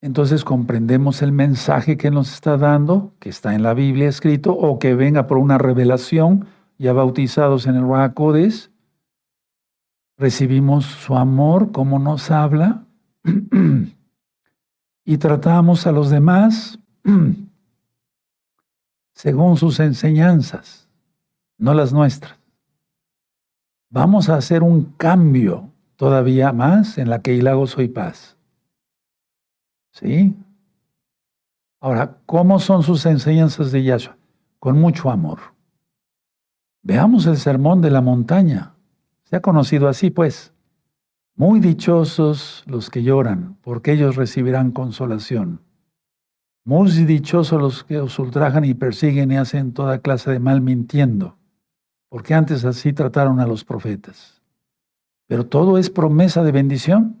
entonces comprendemos el mensaje que nos está dando, que está en la Biblia escrito, o que venga por una revelación ya bautizados en el Ruacodes, recibimos su amor, como nos habla, (clears throat) y tratamos a los demás (clears throat) según sus enseñanzas, no las nuestras. Vamos a hacer un cambio todavía más en la que hilago soy paz. ¿Sí? Ahora, ¿cómo son sus enseñanzas de Yahshua? Con mucho amor. Veamos el sermón de la montaña. Se ha conocido así, pues. Muy dichosos los que lloran, porque ellos recibirán consolación. Muy dichosos los que os ultrajan y persiguen y hacen toda clase de mal mintiendo, porque antes así trataron a los profetas. Pero todo es promesa de bendición.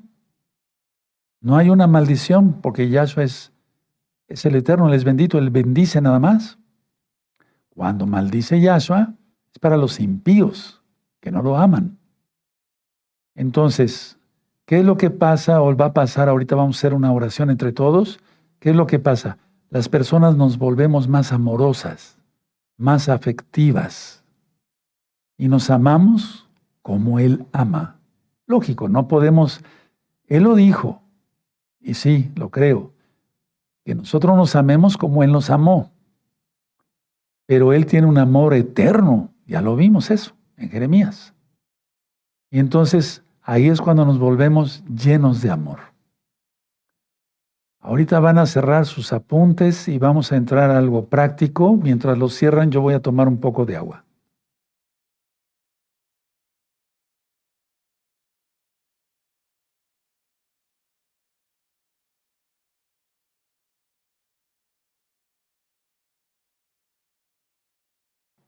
No hay una maldición porque Yahshua es, es el eterno, Él es bendito, Él bendice nada más. Cuando maldice Yahshua es para los impíos que no lo aman. Entonces, ¿qué es lo que pasa o va a pasar? Ahorita vamos a hacer una oración entre todos. ¿Qué es lo que pasa? Las personas nos volvemos más amorosas, más afectivas y nos amamos como Él ama. Lógico, no podemos, Él lo dijo, y sí, lo creo, que nosotros nos amemos como Él nos amó. Pero Él tiene un amor eterno, ya lo vimos eso en Jeremías. Y entonces ahí es cuando nos volvemos llenos de amor. Ahorita van a cerrar sus apuntes y vamos a entrar a algo práctico. Mientras los cierran, yo voy a tomar un poco de agua.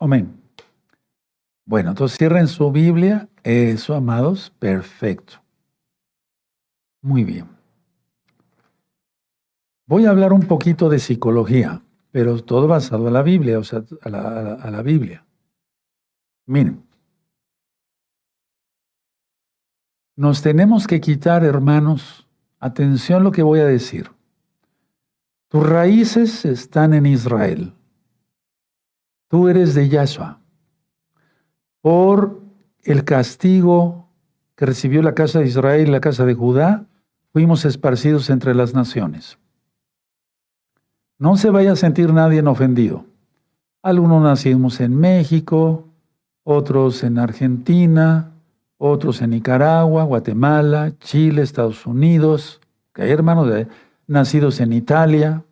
Amén. Bueno, entonces cierren su Biblia. Eso, amados, perfecto. Muy bien. Voy a hablar un poquito de psicología, pero todo basado en la Biblia, o sea, a la, a la Biblia. Miren, nos tenemos que quitar, hermanos, atención lo que voy a decir. Tus raíces están en Israel. Tú eres de Yahshua. Por el castigo que recibió la casa de Israel y la casa de Judá, fuimos esparcidos entre las naciones. No se vaya a sentir nadie ofendido. Algunos nacimos en México, otros en Argentina, otros en Nicaragua, Guatemala, Chile, Estados Unidos, que hay hermanos nacidos en Italia,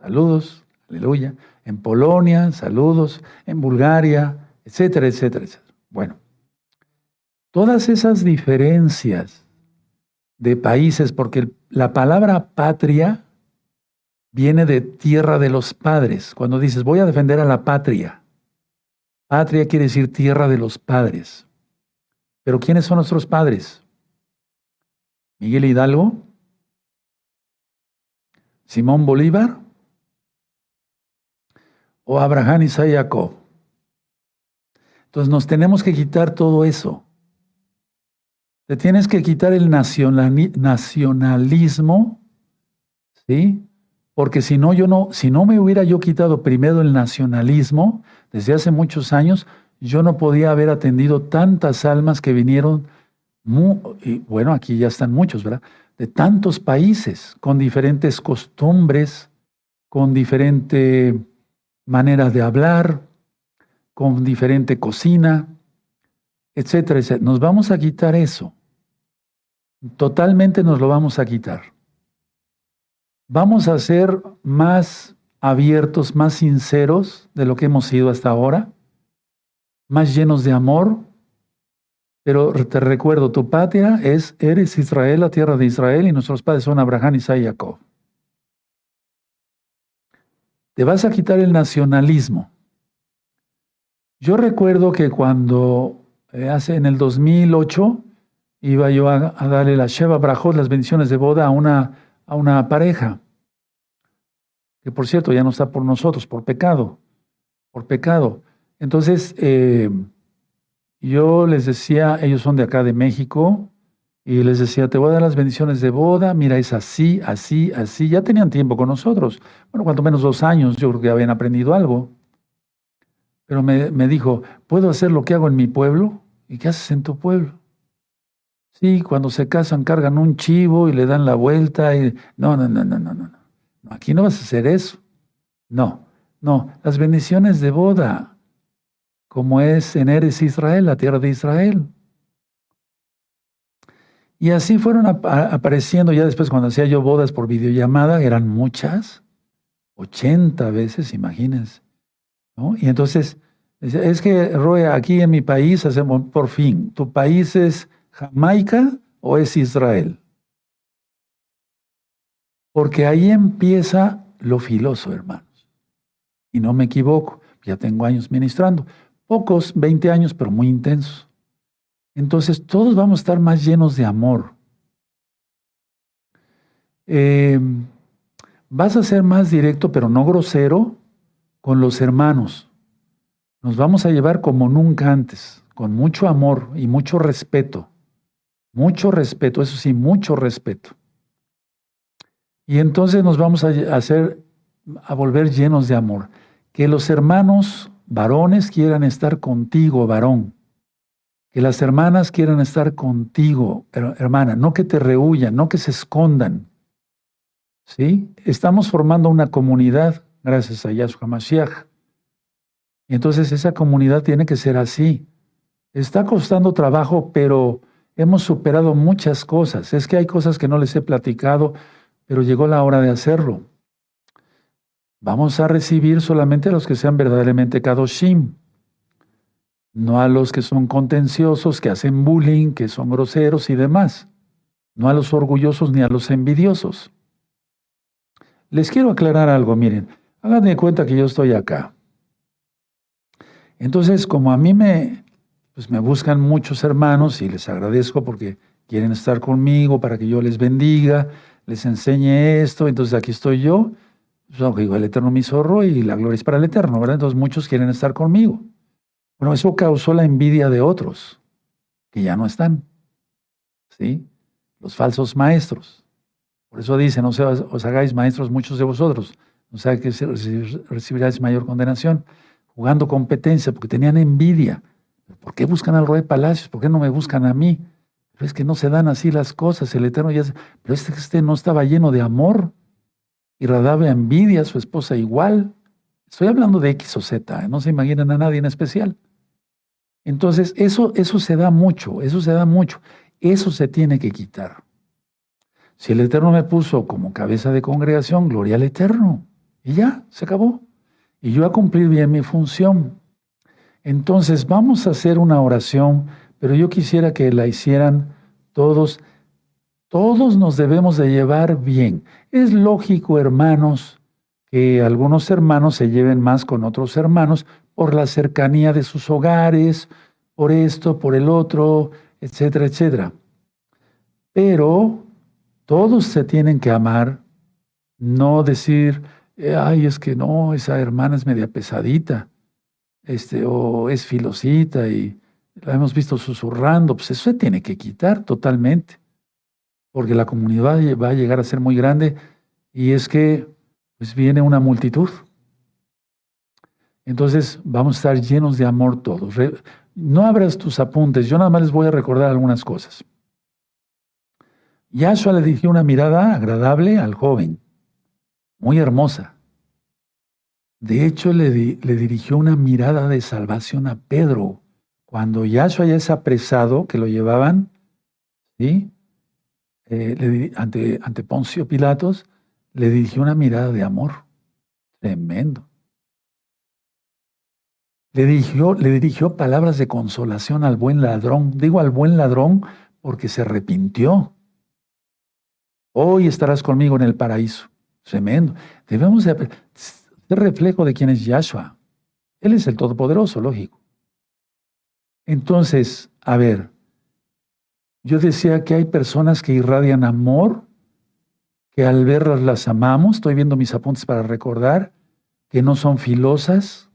saludos, aleluya, en Polonia, saludos, en Bulgaria, etcétera, etcétera, etcétera. Bueno, todas esas diferencias de países, porque la palabra patria viene de tierra de los padres. Cuando dices, voy a defender a la patria, patria quiere decir tierra de los padres. Pero ¿quiénes son nuestros padres? Miguel Hidalgo, Simón Bolívar, o Abraham, Isaac. Entonces nos tenemos que quitar todo eso. Te tienes que quitar el nacionalismo, ¿sí? Porque si no, yo no, si no me hubiera yo quitado primero el nacionalismo, desde hace muchos años, yo no podía haber atendido tantas almas que vinieron, y bueno, aquí ya están muchos, ¿verdad? De tantos países, con diferentes costumbres, con diferente maneras de hablar, con diferente cocina, etcétera, etcétera. Nos vamos a quitar eso. Totalmente nos lo vamos a quitar. Vamos a ser más abiertos, más sinceros de lo que hemos sido hasta ahora, más llenos de amor. Pero te recuerdo, tu patria es, eres Israel, la tierra de Israel, y nuestros padres son Abraham, Isaac y Jacob. Te vas a quitar el nacionalismo. Yo recuerdo que cuando eh, hace en el 2008 iba yo a, darle la Sheva Brajot, las bendiciones de boda a una, a una pareja, que por cierto ya no está por nosotros, por pecado, por pecado. Entonces, eh, yo les decía, ellos son de acá de México, y les decía, te voy a dar las bendiciones de boda, mira, es así, así, así. Ya tenían tiempo con nosotros. Bueno, cuanto menos dos años, yo creo que habían aprendido algo. Pero me, me dijo, ¿puedo hacer lo que hago en mi pueblo? ¿Y qué haces en tu pueblo? Sí, cuando se casan cargan un chivo y le dan la vuelta y... No, no, no, no, no, no. Aquí no vas a hacer eso. No, no. Las bendiciones de boda, como es en Eres Israel, la tierra de Israel. Y así fueron apareciendo ya después cuando hacía yo bodas por videollamada, eran muchas, 80 veces, imagínense. Y entonces, es que, Roe, aquí en mi país hacemos, por fin, ¿tu país es Jamaica o es Israel? Porque ahí empieza lo filoso, hermanos. Y no me equivoco, ya tengo años ministrando, pocos, 20 años, pero muy intensos entonces todos vamos a estar más llenos de amor. eh, vas a ser más directo, pero no grosero, con los hermanos. Nos vamos a llevar como nunca antes, con mucho amor y mucho respeto. Mucho respeto, eso sí, mucho respeto. Y entonces nos vamos a hacer, a volver llenos de amor. Que los hermanos varones quieran estar contigo, varón. Que las hermanas quieran estar contigo, hermana. No que te rehuyan, no que se escondan. ¿Sí? Estamos formando una comunidad gracias a Yahshua Mashiach. Y entonces esa comunidad tiene que ser así. Está costando trabajo, pero hemos superado muchas cosas. Es que hay cosas que no les he platicado, pero llegó la hora de hacerlo. Vamos a recibir solamente a los que sean verdaderamente kadoshim, no a los que son contenciosos, que hacen bullying, que son groseros y demás, no a los orgullosos ni a los envidiosos. Les quiero aclarar algo, miren, háganme cuenta que yo estoy acá. Entonces, como a mí me, pues me buscan muchos hermanos y les agradezco porque quieren estar conmigo para que yo les bendiga, les enseñe esto, entonces aquí estoy yo, pues, el Eterno mi zorro y la gloria es para el Eterno, ¿verdad? Entonces muchos quieren estar conmigo. Bueno, eso causó la envidia de otros, que ya no están, ¿sí? Los falsos maestros. Por eso dice, no os hagáis maestros muchos de vosotros, no sea que recibiráis mayor condenación, jugando competencia, porque tenían envidia. ¿Por qué buscan al rey palacios? ¿Por qué no me buscan a mí? Pero es que no se dan así las cosas, el Eterno ya... Pero este, este no estaba lleno de amor y radaba envidia a su esposa igual. Estoy hablando de X o Z, ¿eh? no se imaginan a nadie en especial. Entonces, eso, eso se da mucho, eso se da mucho. Eso se tiene que quitar. Si el Eterno me puso como cabeza de congregación, gloria al Eterno. Y ya, se acabó. Y yo a cumplir bien mi función. Entonces, vamos a hacer una oración pero yo quisiera que la hicieran todos. Todos nos debemos de llevar bien. Es lógico, hermanos, que algunos hermanos se lleven más con otros hermanos por la cercanía de sus hogares, por esto, por el otro, etcétera, etcétera. Pero todos se tienen que amar, no decir, ay, es que no, esa hermana es media pesadita, este, o es filosita y la hemos visto susurrando, pues eso se tiene que quitar totalmente, porque la comunidad va a llegar a ser muy grande y es que pues viene una multitud. Entonces vamos a estar llenos de amor todos. No abras tus apuntes, yo nada más les voy a recordar algunas cosas. Yahshua le dirigió una mirada agradable al joven, muy hermosa. De hecho, le, dirigió una mirada de salvación a Pedro, cuando Yahshua ya es apresado, que lo llevaban, ¿sí? Eh, ante, ante Poncio Pilatos, le dirigió una mirada de amor. Tremendo. Le dirigió, le dirigió palabras de consolación al buen ladrón. Digo al buen ladrón porque se arrepintió. Hoy estarás conmigo en el paraíso. Tremendo. Debemos de ser reflejo de quién es Yahshua. Él es el Todopoderoso, lógico. Entonces, a ver, yo decía que hay personas que irradian amor, que al verlas las amamos, estoy viendo mis apuntes para recordar, que no son filosas,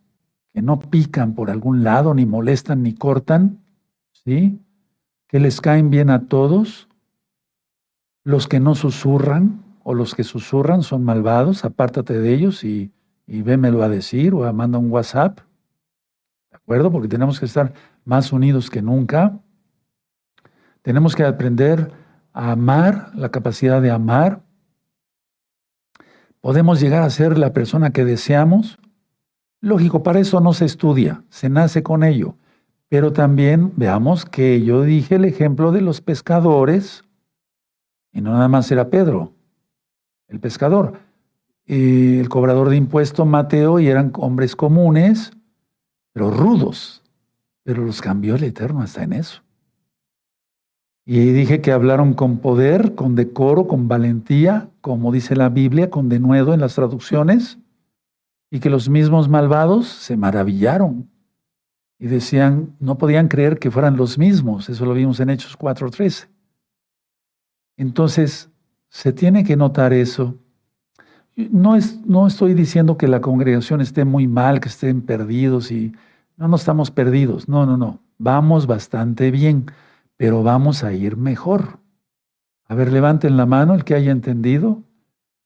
que no pican por algún lado, ni molestan, ni cortan, ¿sí? Que les caen bien a todos. Los que no susurran o los que susurran son malvados, apártate de ellos y, y vémelo a decir o a manda un WhatsApp. ¿De acuerdo? Porque tenemos que estar más unidos que nunca. Tenemos que aprender a amar, la capacidad de amar. Podemos llegar a ser la persona que deseamos. Lógico, para eso no se estudia, se nace con ello. Pero también veamos que yo dije el ejemplo de los pescadores, y no nada más era Pedro, el pescador. el cobrador de impuestos Mateo y eran hombres comunes, pero rudos, pero los cambió el Eterno hasta en eso. Y dije que hablaron con poder, con decoro, con valentía, como dice la Biblia, con denuedo en las traducciones, y que los mismos malvados se maravillaron y decían, no podían creer que fueran los mismos. Eso lo vimos en Hechos 4.13. Entonces, se tiene que notar eso. No, es, no estoy diciendo que la congregación esté muy mal, que estén perdidos y no, no estamos perdidos. No, no, no. Vamos bastante bien, pero vamos a ir mejor. A ver, levanten la mano el que haya entendido.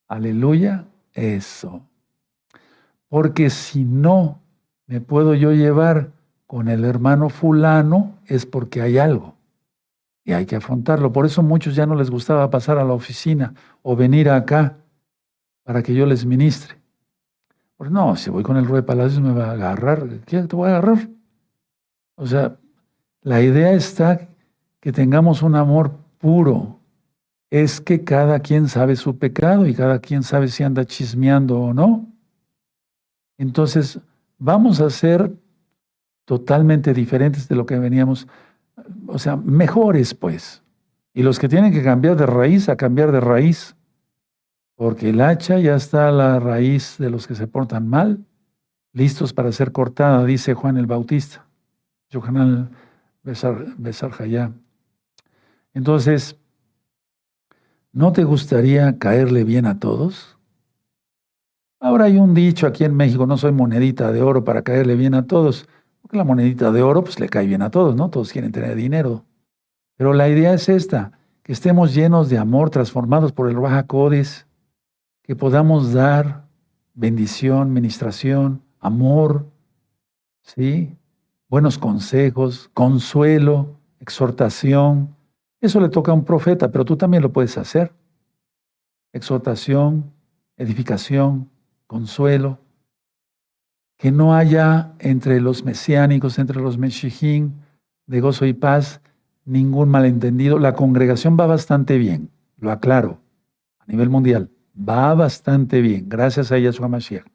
Aleluya. Eso. Porque si no me puedo yo llevar con el hermano fulano, es porque hay algo. Y hay que afrontarlo. Por eso muchos ya no les gustaba pasar a la oficina o venir acá para que yo les ministre. Pues no, si voy con el Rue Palacios me va a agarrar. ¿Qué te voy a agarrar? O sea, la idea está que tengamos un amor puro. Es que cada quien sabe su pecado y cada quien sabe si anda chismeando o no. Entonces, vamos a ser totalmente diferentes de lo que veníamos, o sea, mejores pues. Y los que tienen que cambiar de raíz, a cambiar de raíz. Porque el hacha ya está a la raíz de los que se portan mal, listos para ser cortada, dice Juan el Bautista. Yohanan Besar, Besar Entonces, ¿no te gustaría caerle bien a todos? Ahora hay un dicho aquí en México, no soy monedita de oro para caerle bien a todos, porque la monedita de oro pues le cae bien a todos, ¿no? Todos quieren tener dinero. Pero la idea es esta, que estemos llenos de amor, transformados por el Raja Codis, que podamos dar bendición, ministración, amor, ¿sí? Buenos consejos, consuelo, exhortación. Eso le toca a un profeta, pero tú también lo puedes hacer. Exhortación, edificación, consuelo, que no haya entre los mesiánicos, entre los meshijín, de gozo y paz, ningún malentendido. La congregación va bastante bien, lo aclaro, a nivel mundial, va bastante bien, gracias a Yahshua Mashiach.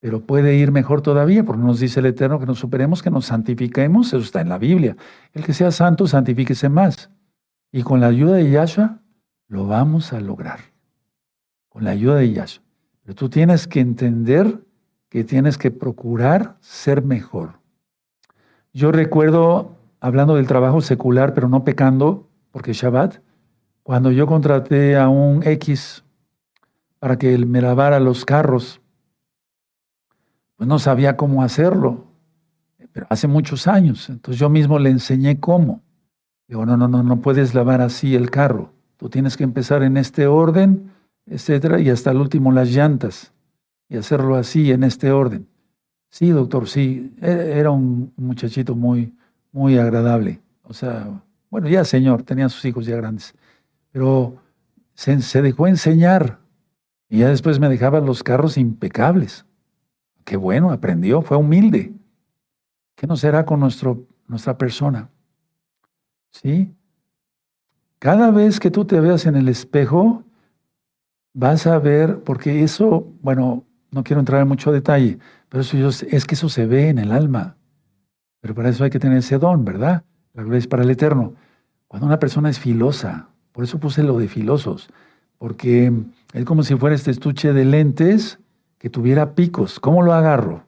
Pero puede ir mejor todavía, porque nos dice el Eterno que nos superemos, que nos santifiquemos, eso está en la Biblia. El que sea santo, santifíquese más. Y con la ayuda de Yahshua, lo vamos a lograr. Con la ayuda de Yahshua. Pero tú tienes que entender que tienes que procurar ser mejor. Yo recuerdo, hablando del trabajo secular, pero no pecando, porque Shabbat, cuando yo contraté a un X para que él me lavara los carros, pues no sabía cómo hacerlo, pero hace muchos años. Entonces yo mismo le enseñé cómo. Digo, no, no, no, no puedes lavar así el carro. Tú tienes que empezar en este orden etcétera, y hasta el último las llantas, y hacerlo así, en este orden. Sí, doctor, sí, e, era un muchachito muy, muy agradable. O sea, bueno, ya señor, tenía sus hijos ya grandes, pero se, dejó enseñar y ya después me dejaba los carros impecables. Qué bueno, aprendió, fue humilde. ¿Qué no será con nuestro, nuestra persona? ¿Sí? Cada vez que tú te veas en el espejo, vas a ver, porque eso, bueno, no quiero entrar en mucho detalle, pero eso es que eso se ve en el alma. Pero para eso hay que tener ese don, ¿verdad? La gloria es para el eterno. Cuando una persona es filosa, por eso puse lo de filosos, porque es como si fuera este estuche de lentes que tuviera picos. ¿Cómo lo agarro?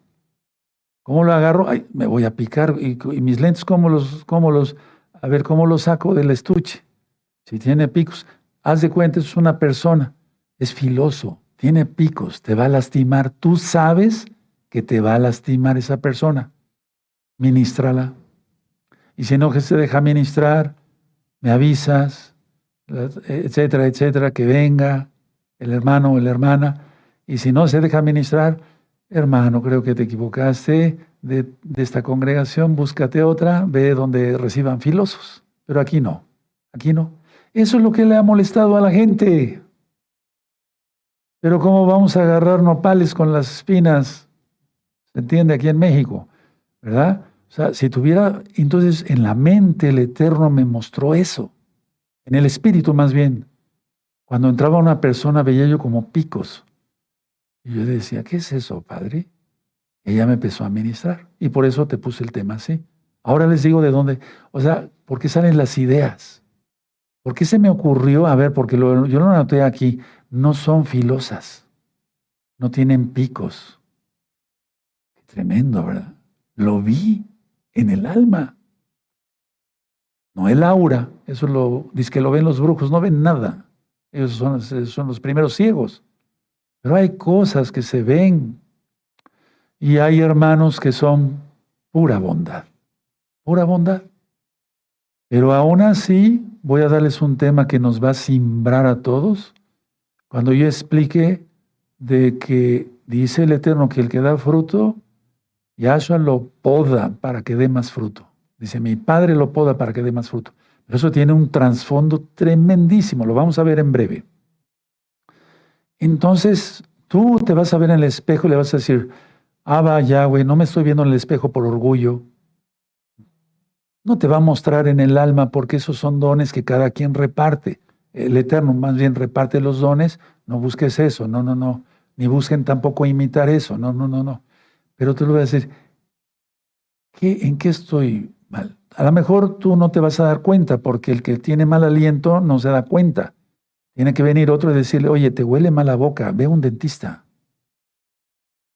¿Cómo lo agarro? Ay, me voy a picar. ¿Y, mis lentes cómo los, cómo los, a ver, cómo los saco del estuche? Si tiene picos, haz de cuenta, es una persona es filoso, tiene picos, te va a lastimar. Tú sabes que te va a lastimar esa persona. Ministrala. Y si no se deja ministrar, me avisas, etcétera, etcétera, que venga el hermano o la hermana. Y si no se deja ministrar, hermano, creo que te equivocaste de, de esta congregación, búscate otra, ve donde reciban filosos. Pero aquí no, aquí no. Eso es lo que le ha molestado a la gente. Pero ¿cómo vamos a agarrar nopales con las espinas? ¿Se entiende? Aquí en México, ¿verdad? O sea, si tuviera, entonces en la mente el Eterno me mostró eso, en el espíritu más bien. Cuando entraba una persona veía yo como picos. Y yo decía, ¿qué es eso, Padre? Ella me empezó a ministrar y por eso te puse el tema así. Ahora les digo de dónde, o sea, ¿por qué salen las ideas? ¿Por qué se me ocurrió? A ver, porque yo lo anoté aquí no son filosas, no tienen picos. Tremendo, ¿verdad? Lo vi en el alma. No el aura, eso lo dice que lo ven los brujos, no ven nada. Ellos son, son los primeros ciegos. Pero hay cosas que se ven y hay hermanos que son pura bondad, pura bondad. Pero aún así voy a darles un tema que nos va a simbrar a todos. Cuando yo explique de que dice el Eterno que el que da fruto, Yahshua lo poda para que dé más fruto. Dice, mi Padre lo poda para que dé más fruto. Pero eso tiene un trasfondo tremendísimo, lo vamos a ver en breve. Entonces, tú te vas a ver en el espejo y le vas a decir, Abba Yahweh, no me estoy viendo en el espejo por orgullo. No te va a mostrar en el alma porque esos son dones que cada quien reparte. El Eterno más bien reparte los dones. No busques eso, no, no, no. Ni busquen tampoco imitar eso, no, no, no, no. Pero tú le vas a decir, ¿qué, ¿en qué estoy mal? A lo mejor tú no te vas a dar cuenta porque el que tiene mal aliento no se da cuenta. Tiene que venir otro y decirle, oye, te huele mal la boca, ve a un dentista.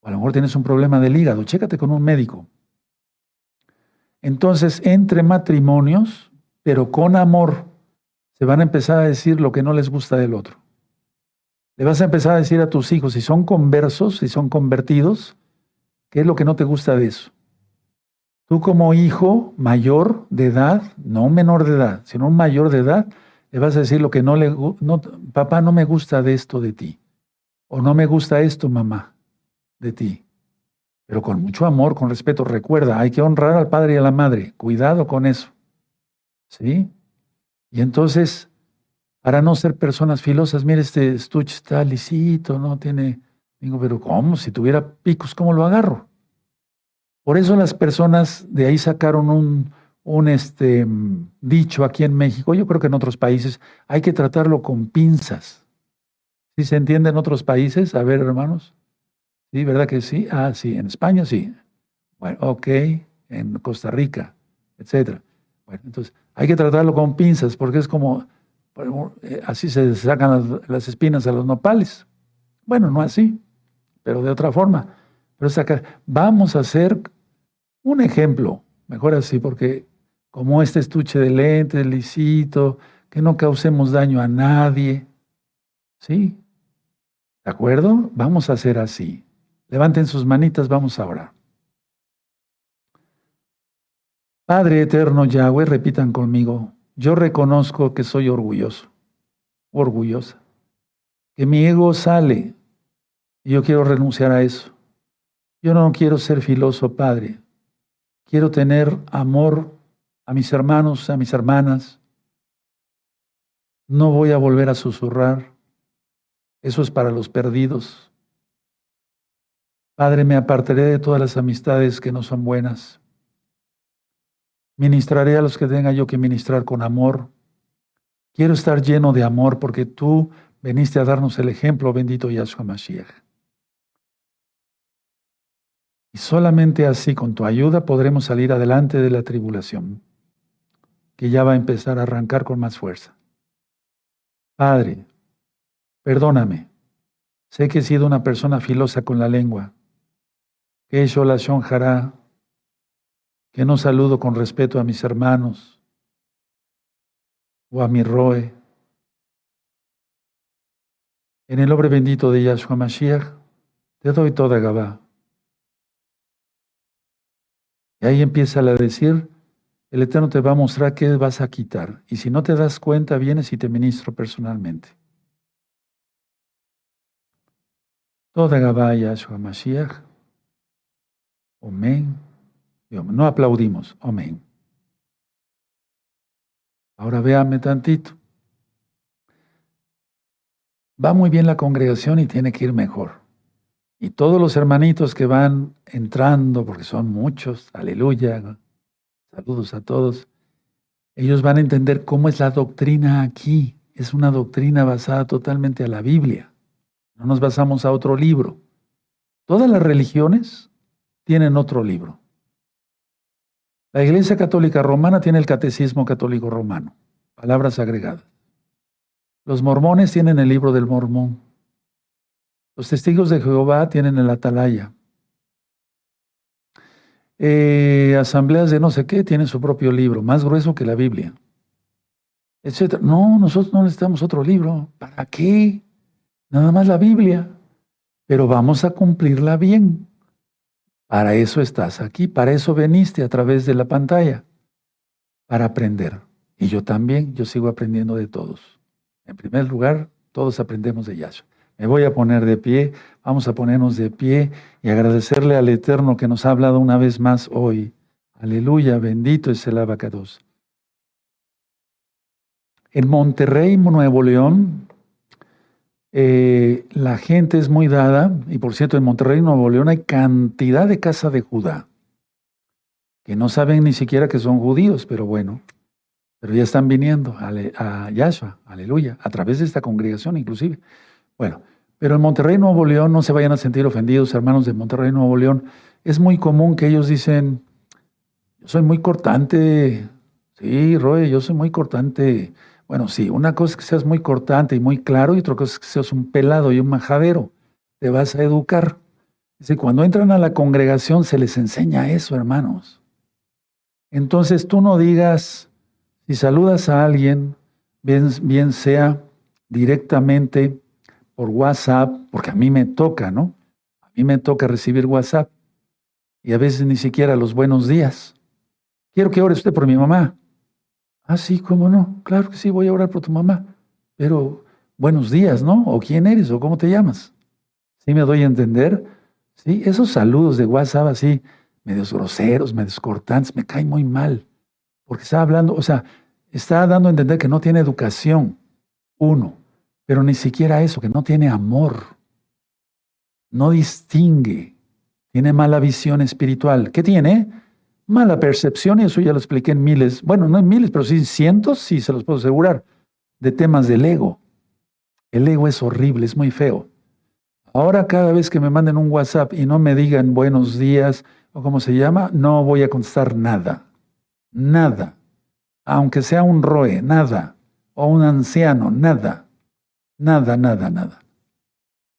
O a lo mejor tienes un problema del hígado, chécate con un médico. Entonces, entre matrimonios, pero con amor, se van a empezar a decir lo que no les gusta del otro. Le vas a empezar a decir a tus hijos, si son conversos, si son convertidos, ¿qué es lo que no te gusta de eso? Tú como hijo mayor de edad, no un menor de edad, sino un mayor de edad, le vas a decir lo que no le no, papá no me gusta de esto de ti. O no me gusta esto, mamá, de ti. Pero con mucho amor, con respeto. Recuerda, hay que honrar al padre y a la madre. Cuidado con eso. ¿Sí? Y entonces, para no ser personas filosas, mire, este estuche está lisito, no tiene. Digo, pero ¿cómo? Si tuviera picos, ¿cómo lo agarro? Por eso las personas de ahí sacaron un, este, dicho aquí en México, yo creo que en otros países, hay que tratarlo con pinzas. ¿Sí se entiende en otros países? A ver, hermanos. ¿Sí, verdad que sí? Ah, sí, en España sí. Bueno, ok, en Costa Rica, etcétera. Bueno, entonces, hay que tratarlo con pinzas porque es como, eh, así se sacan las, espinas a los nopales. Bueno, no así, pero de otra forma. Pero sacar, vamos a hacer un ejemplo, mejor así, porque como este estuche de lentes, lisito, que no causemos daño a nadie. ¿Sí? ¿De acuerdo? Vamos a hacer así. Levanten sus manitas, vamos a orar. Padre eterno Yahweh, repitan conmigo, yo reconozco que soy orgulloso, orgullosa, que mi ego sale y yo quiero renunciar a eso. Yo no quiero ser filoso, Padre. Quiero tener amor a mis hermanos, a mis hermanas. No voy a volver a susurrar. Eso es para los perdidos. Padre, me apartaré de todas las amistades que no son buenas. Ministraré a los que tenga yo que ministrar con amor. Quiero estar lleno de amor porque tú veniste a darnos el ejemplo, bendito Yahshua Mashiach. Y solamente así, con tu ayuda, podremos salir adelante de la tribulación que ya va a empezar a arrancar con más fuerza. Padre, perdóname. Sé que he sido una persona filosa con la lengua, que he hecho la que no saludo con respeto a mis hermanos o a mi roe. En el nombre bendito de Yahshua Mashiach, te doy toda Gabá. Y ahí empieza a decir, el Eterno te va a mostrar qué vas a quitar. Y si no te das cuenta, vienes y te ministro personalmente. Toda Gabaya Yahshua Mashiach. Amén. No aplaudimos. Amén. Ahora véame tantito. Va muy bien la congregación y tiene que ir mejor. Y todos los hermanitos que van entrando, porque son muchos, aleluya, Saludos a todos. Ellos van a entender cómo es la doctrina aquí. Es una doctrina basada totalmente a la Biblia. No nos basamos a otro libro. Todas las religiones tienen otro libro. La Iglesia Católica Romana tiene el Catecismo Católico Romano, palabras agregadas. Los mormones tienen el libro del mormón. Los testigos de Jehová tienen el Atalaya. Eh, asambleas de no sé qué tienen su propio libro, más grueso que la Biblia. etc. No, nosotros no necesitamos otro libro. ¿Para qué? Nada más la Biblia. Pero vamos a cumplirla bien. Para eso estás aquí, para eso veniste a través de la pantalla, para aprender. Y yo también, yo sigo aprendiendo de todos. En primer lugar, todos aprendemos de Yahshua. Me voy a poner de pie, vamos a ponernos de pie y agradecerle al Eterno que nos ha hablado una vez más hoy. Aleluya, bendito es el abacados. En Monterrey, Nuevo León, eh, la gente es muy dada, y por cierto, en Monterrey, Nuevo León hay cantidad de casa de Judá, que no saben ni siquiera que son judíos, pero bueno, pero ya están viniendo a, Yahshua, aleluya, a través de esta congregación inclusive. Bueno, pero en Monterrey, Nuevo León, no se vayan a sentir ofendidos, hermanos de Monterrey, Nuevo León, es muy común que ellos dicen, yo soy muy cortante, sí, Roy, yo soy muy cortante. Bueno, sí, una cosa es que seas muy cortante y muy claro y otra cosa es que seas un pelado y un majadero. Te vas a educar. Dice, cuando entran a la congregación se les enseña eso, hermanos. Entonces tú no digas, si saludas a alguien, bien, bien sea directamente por WhatsApp, porque a mí me toca, ¿no? A mí me toca recibir WhatsApp y a veces ni siquiera los buenos días. Quiero que ore usted por mi mamá. Ah, sí, ¿cómo no? Claro que sí, voy a orar por tu mamá. Pero buenos días, ¿no? ¿O quién eres? ¿O cómo te llamas? ¿Sí me doy a entender? Sí, esos saludos de WhatsApp así, medios groseros, medios cortantes, me caen muy mal. Porque está hablando, o sea, está dando a entender que no tiene educación, uno, pero ni siquiera eso, que no tiene amor, no distingue, tiene mala visión espiritual. ¿Qué tiene? Mala percepción, y eso ya lo expliqué en miles, bueno, no en miles, pero sí en cientos, sí se los puedo asegurar, de temas del ego. El ego es horrible, es muy feo. Ahora cada vez que me manden un WhatsApp y no me digan buenos días o cómo se llama, no voy a contestar nada. Nada. Aunque sea un roe, nada. O un anciano, nada. Nada, nada, nada.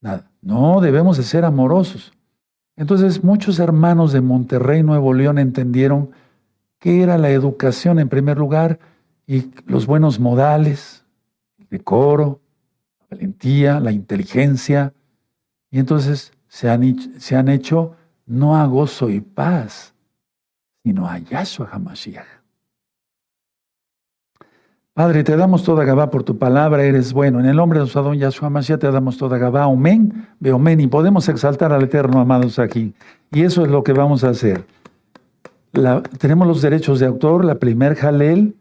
Nada. No, debemos de ser amorosos. Entonces muchos hermanos de Monterrey, Nuevo León, entendieron qué era la educación en primer lugar y los buenos modales, el decoro, la valentía, la inteligencia. Y entonces se han, se han hecho no a gozo y paz, sino a Yahshua HaMashiach. Padre, te damos toda Gabá por tu palabra, eres bueno. En el nombre de nuestro Adón Yahshua Mashiach te damos toda Gabá. Amén, amén. Y podemos exaltar al Eterno, amados, aquí. Y eso es lo que vamos a hacer. tenemos los derechos de autor, la primer Jalel,